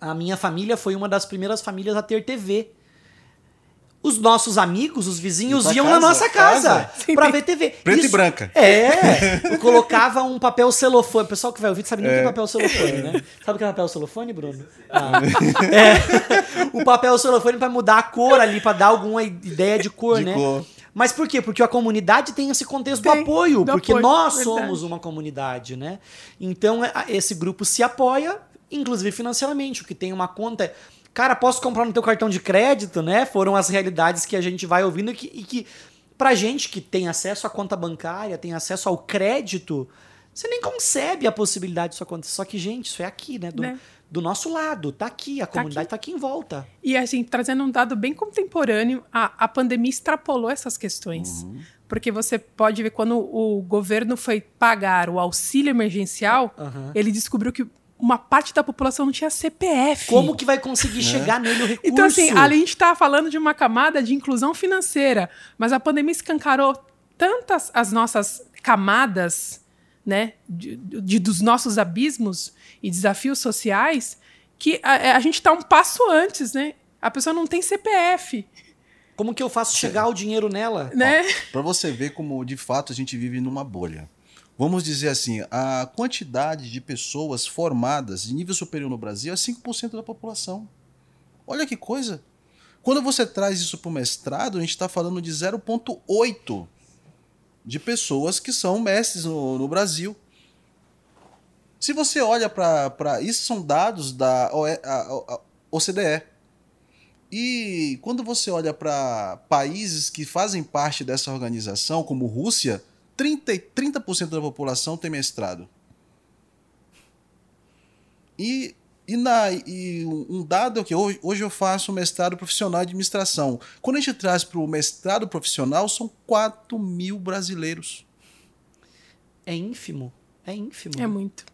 A minha família foi uma das primeiras famílias a ter TV. os nossos amigos, os vizinhos, iam casa, na nossa casa, casa. Tem- ver TV. Preto e branca. É, eu colocava um papel celofane. O pessoal que vai ouvir sabe nem o que é É. papel celofane, né? Sabe o que é papel celofane, Bruno? Ah. É. O papel celofane pra mudar a cor ali, pra dar alguma ideia de cor, De né? cor. Mas por quê? Porque a comunidade tem esse contexto do Tem, apoio, do porque apoio, nós verdade. somos uma comunidade, né? Então a- esse grupo se apoia, inclusive financeiramente, o que tem uma conta. Cara, posso comprar no teu cartão de crédito, né? Foram as realidades que a gente vai ouvindo e que, e que pra gente que tem acesso à conta bancária, tem acesso ao crédito, você nem concebe a possibilidade disso acontecer. Só que, gente, isso é aqui, né? Do, Né? do nosso lado, tá aqui, a comunidade tá aqui em volta. E assim, trazendo um dado bem contemporâneo, a, a pandemia extrapolou essas questões. Porque você pode ver quando o governo foi pagar o auxílio emergencial, Aham. ele descobriu que uma parte da população não tinha CPF. Como que vai conseguir chegar nele o recurso? Então, assim, ali a gente está falando de uma camada de inclusão financeira, mas a pandemia escancarou tantas as nossas camadas, né, de, de- dos nossos abismos e desafios sociais, que a, a gente está um passo antes, né? A pessoa não tem CPF, Como que eu faço chegar o dinheiro nela? né? Para você ver como de fato a gente vive numa bolha. Vamos dizer assim, a quantidade de pessoas formadas de nível superior no Brasil é 5% da população. Olha que coisa. Quando você traz isso para o mestrado, a gente está falando de 0,8% de pessoas que são mestres no, no Brasil. Se você olha para. Isso são dados da OCDE. E quando você olha para países que fazem parte dessa organização, como Rússia, 30, e 30% da população tem mestrado. E, e, na, e um dado é que hoje, hoje eu faço mestrado profissional em administração. Quando a gente traz para o mestrado profissional, são 4 mil brasileiros. É ínfimo. É ínfimo. É muito.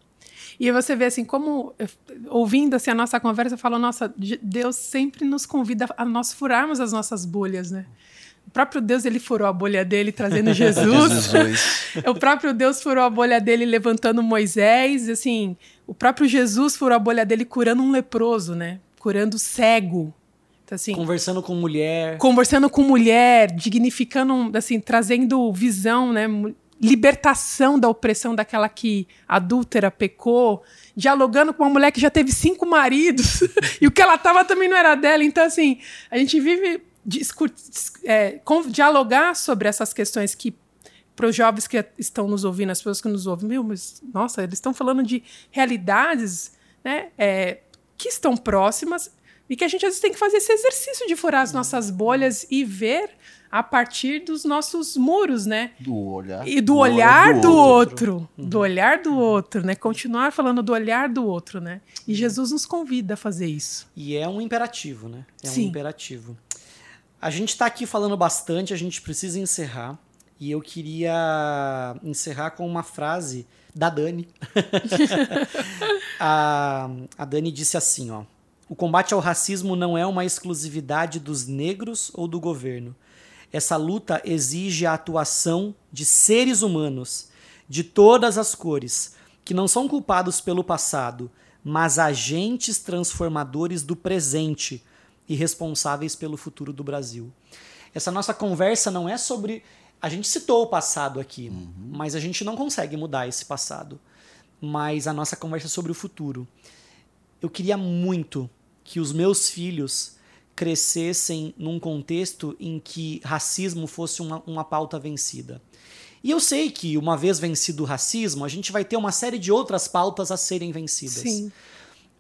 E você vê assim, como eu- ouvindo assim, a nossa conversa, eu falo, nossa, de- Deus sempre nos convida a nós furarmos as nossas bolhas, né? O próprio Deus, ele furou a bolha dele trazendo Jesus. Jesus. o próprio Deus furou a bolha dele levantando Moisés, assim, o próprio Jesus furou a bolha dele curando um leproso, né? Curando cego. Então, assim, Conversando com mulher. conversando com mulher, dignificando, assim, trazendo visão, né? Libertação da opressão daquela que adúltera, pecou, dialogando com uma mulher que já teve cinco maridos e o que ela tava também não era dela. Então, assim, a gente vive é, dialogar sobre essas questões que para os jovens que estão nos ouvindo, as pessoas que nos ouvem, meu, mas nossa, eles estão falando de realidades, né, é, que estão próximas e que a gente às vezes tem que fazer esse exercício de furar as nossas bolhas e ver a partir dos nossos muros, né? Do olhar. E do olhar do outro. outro, do olhar do outro, né? Continuar falando do olhar do outro, né? E Jesus nos convida a fazer isso. E é um imperativo, né? É um Sim. imperativo. A gente tá aqui falando bastante, a gente precisa encerrar. E eu queria encerrar com uma frase da Dani. a, a Dani disse assim, ó. O combate ao racismo não é uma exclusividade dos negros ou do governo. Essa luta exige a atuação de seres humanos de todas as cores, que não são culpados pelo passado, mas agentes transformadores do presente e responsáveis pelo futuro do Brasil. Essa nossa conversa não é sobre. A gente citou o passado aqui, mas a gente não consegue mudar esse passado. Mas a nossa conversa é sobre o futuro. Eu queria muito que os meus filhos crescessem num contexto em que racismo fosse uma, uma pauta vencida. E eu sei que, uma vez vencido o racismo, a gente vai ter uma série de outras pautas a serem vencidas. Sim.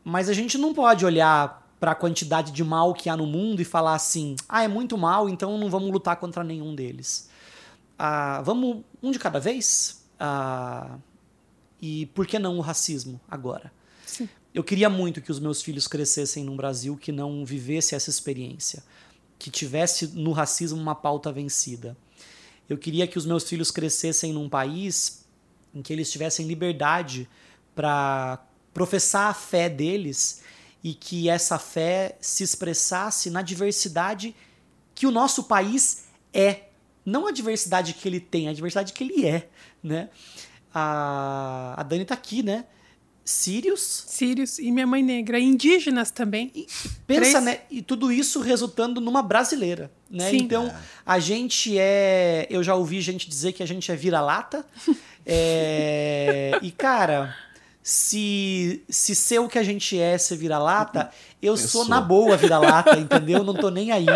Mas a gente não pode olhar para a quantidade de mal que há no mundo e falar assim: ah, é muito mal, então não vamos lutar contra nenhum deles. Ah, vamos um de cada vez? Ah, e por que não o racismo agora? Sim. Eu queria muito que os meus filhos crescessem num Brasil que não vivesse essa experiência, que tivesse no racismo uma pauta vencida. Eu queria que os meus filhos crescessem num país em que eles tivessem liberdade para professar a fé deles e que essa fé se expressasse na diversidade que o nosso país é. Não a diversidade que ele tem, a diversidade que ele é, né? A, a Dani tá aqui, né? sírios. Sírios e minha mãe negra. Indígenas também. E pensa, Três. né? E tudo isso resultando numa brasileira, né? Sim. Então, a gente é... Eu já ouvi gente dizer que a gente é vira-lata. É, E, cara... Se, se ser o que a gente é ser vira-lata, eu sou sou. na boa vira-lata, entendeu? Não tô nem aí.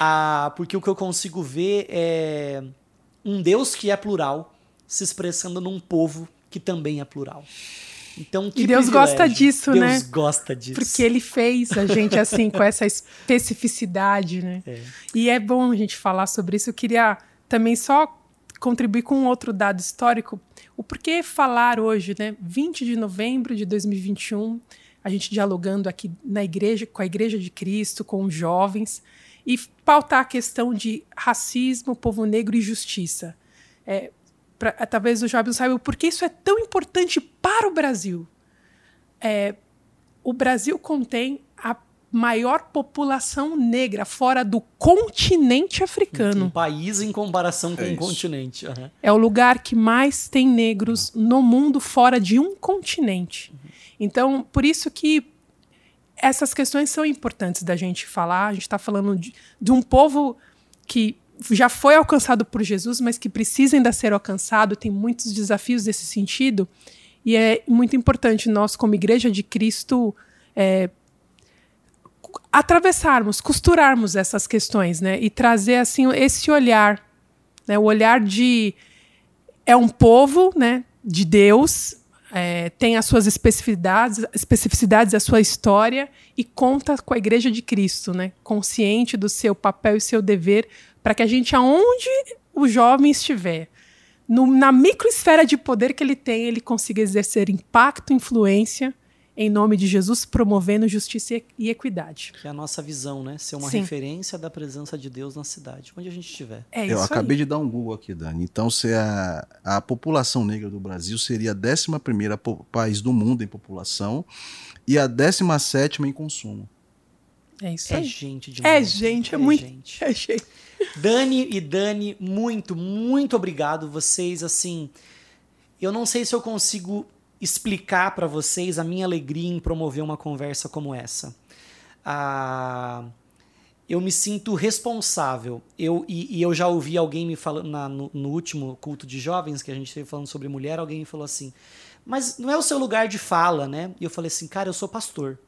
Ah, porque o que eu consigo ver é um Deus que é plural se expressando num povo que também é plural. Então, que E Deus privilégio. gosta disso, Deus né? gosta disso. Porque ele fez a gente assim, com essa especificidade, né? É. E é bom a gente falar sobre isso. Eu queria também só contribuir com um outro dado histórico. O porquê falar hoje, né? 20 de novembro de 2021, a gente dialogando aqui na igreja, com a Igreja de Cristo, com os jovens, e pautar a questão de racismo, povo negro e justiça. É, pra- talvez os jovens saibam por que isso é tão importante para o Brasil o Brasil contém maior população negra fora do continente Um africano. país em comparação com É um isso. continente. aham. É o lugar que mais tem negros no mundo fora de um continente. Então, por isso que essas questões são importantes da gente falar. A gente está falando de, de um povo que já foi alcançado por Jesus, mas que precisa ainda ser alcançado. Tem muitos desafios nesse sentido. E é muito importante nós, como Igreja de Cristo, é, atravessarmos, costurarmos essas questões, né? E trazer assim esse olhar, né? O olhar de é um povo, né? De Deus, é, tem as suas especificidades, especificidades, a sua história e conta com a Igreja de Cristo, né? Consciente do seu papel e seu dever para que a gente, aonde o jovem estiver, no- na microesfera de poder que ele tem, ele consiga exercer impacto, influência em nome de Jesus, promovendo justiça e- equidade. Que é a nossa visão, né? Ser uma Sim. referência da presença de Deus na cidade, onde a gente estiver. É Eu isso acabei aí. de dar um Google aqui, Dani. Então, se a, a população negra do Brasil seria a 11 po- país do mundo em população e a 17 em consumo. É isso É aí. gente demais. É gente, é muito. gente. É gente. Dani e Dani, muito, muito obrigado. Vocês, assim, eu não sei se eu consigo explicar para vocês a minha alegria em promover uma conversa como essa. Ah, eu me sinto responsável. Eu, e, e eu já ouvi alguém me falando na- no, no último culto de jovens que a gente esteve falando sobre mulher, alguém me falou assim, mas não é o seu lugar de fala, né? E eu falei assim, cara, eu sou pastor.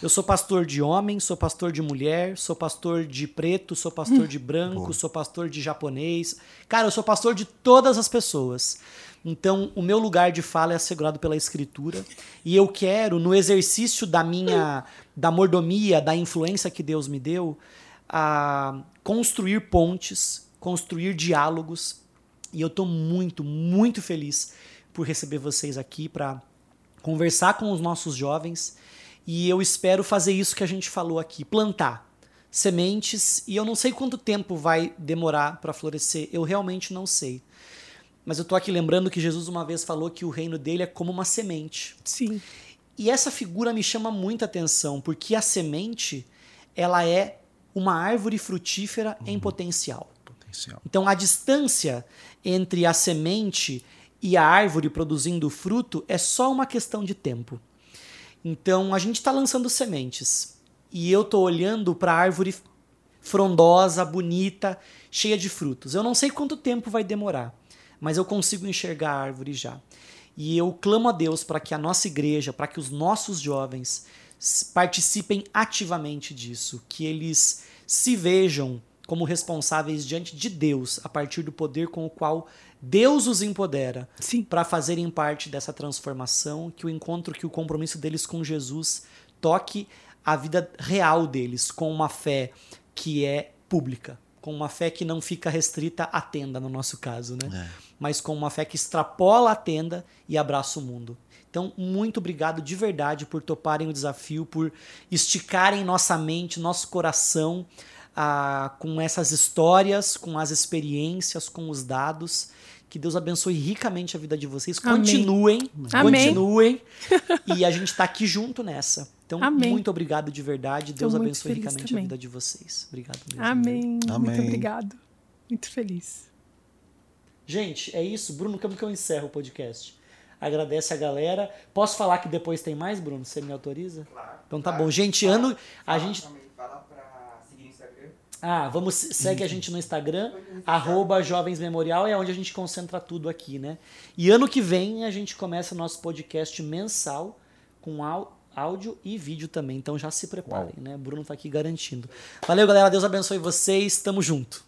Eu sou pastor de homem, sou pastor de mulher, sou pastor de preto, sou pastor de branco, Boa. sou pastor de japonês. Cara, eu sou pastor de todas as pessoas. Então, o meu lugar de fala é assegurado pela escritura, e eu quero no exercício da minha da mordomia, da influência que Deus me deu, a construir pontes, construir diálogos. E eu tô muito, muito feliz por receber vocês aqui para conversar com os nossos jovens e eu espero fazer isso que a gente falou aqui, plantar sementes e eu não sei quanto tempo vai demorar para florescer, eu realmente não sei. Mas eu tô aqui lembrando que Jesus uma vez falou que o reino dele é como uma semente. Sim. E essa figura me chama muita atenção, porque a semente, ela é uma árvore frutífera em potencial. Potencial. Então a distância entre a semente e a árvore produzindo fruto é só uma questão de tempo. Então a gente está lançando sementes e eu tô olhando para a árvore frondosa, bonita, cheia de frutos. Eu não sei quanto tempo vai demorar, mas eu consigo enxergar a árvore já. E eu clamo a Deus para que a nossa igreja, para que os nossos jovens participem ativamente disso, que eles se vejam como responsáveis diante de Deus a partir do poder com o qual Deus os empodera para fazerem parte dessa transformação, que o encontro, que o compromisso deles com Jesus toque a vida real deles com uma fé que é pública, com uma fé que não fica restrita à tenda no nosso caso, né? Mas com uma fé que extrapola a tenda e abraça o mundo. Então, muito obrigado de verdade por toparem o desafio, por esticarem nossa mente, nosso coração ah, com essas histórias, com as experiências, com os dados. Que Deus abençoe ricamente a vida de vocês. Amém. Continuem, Amém. continuem. e a gente está aqui junto nessa. Então, Amém. muito obrigado de verdade. Deus muito abençoe ricamente a também. vida de vocês. Obrigado mesmo. Amém. Muito Amém. obrigado. Muito feliz. Gente, é isso. Bruno, como que eu encerro o podcast? agradece a galera. Posso falar que depois tem mais, Bruno? Você me autoriza? Claro. Então tá claro. bom. Gente, Fala- ano. A gente. Fala pra seguir no Instagram. Ah, vamos. Segue a gente no Instagram, arroba Jovens Memorial, é onde a gente concentra tudo aqui, né? E ano que vem a gente começa nosso podcast mensal com áudio e vídeo também. Então já se preparem, né? Bruno tá aqui garantindo. Valeu, galera. Deus abençoe vocês. Tamo junto.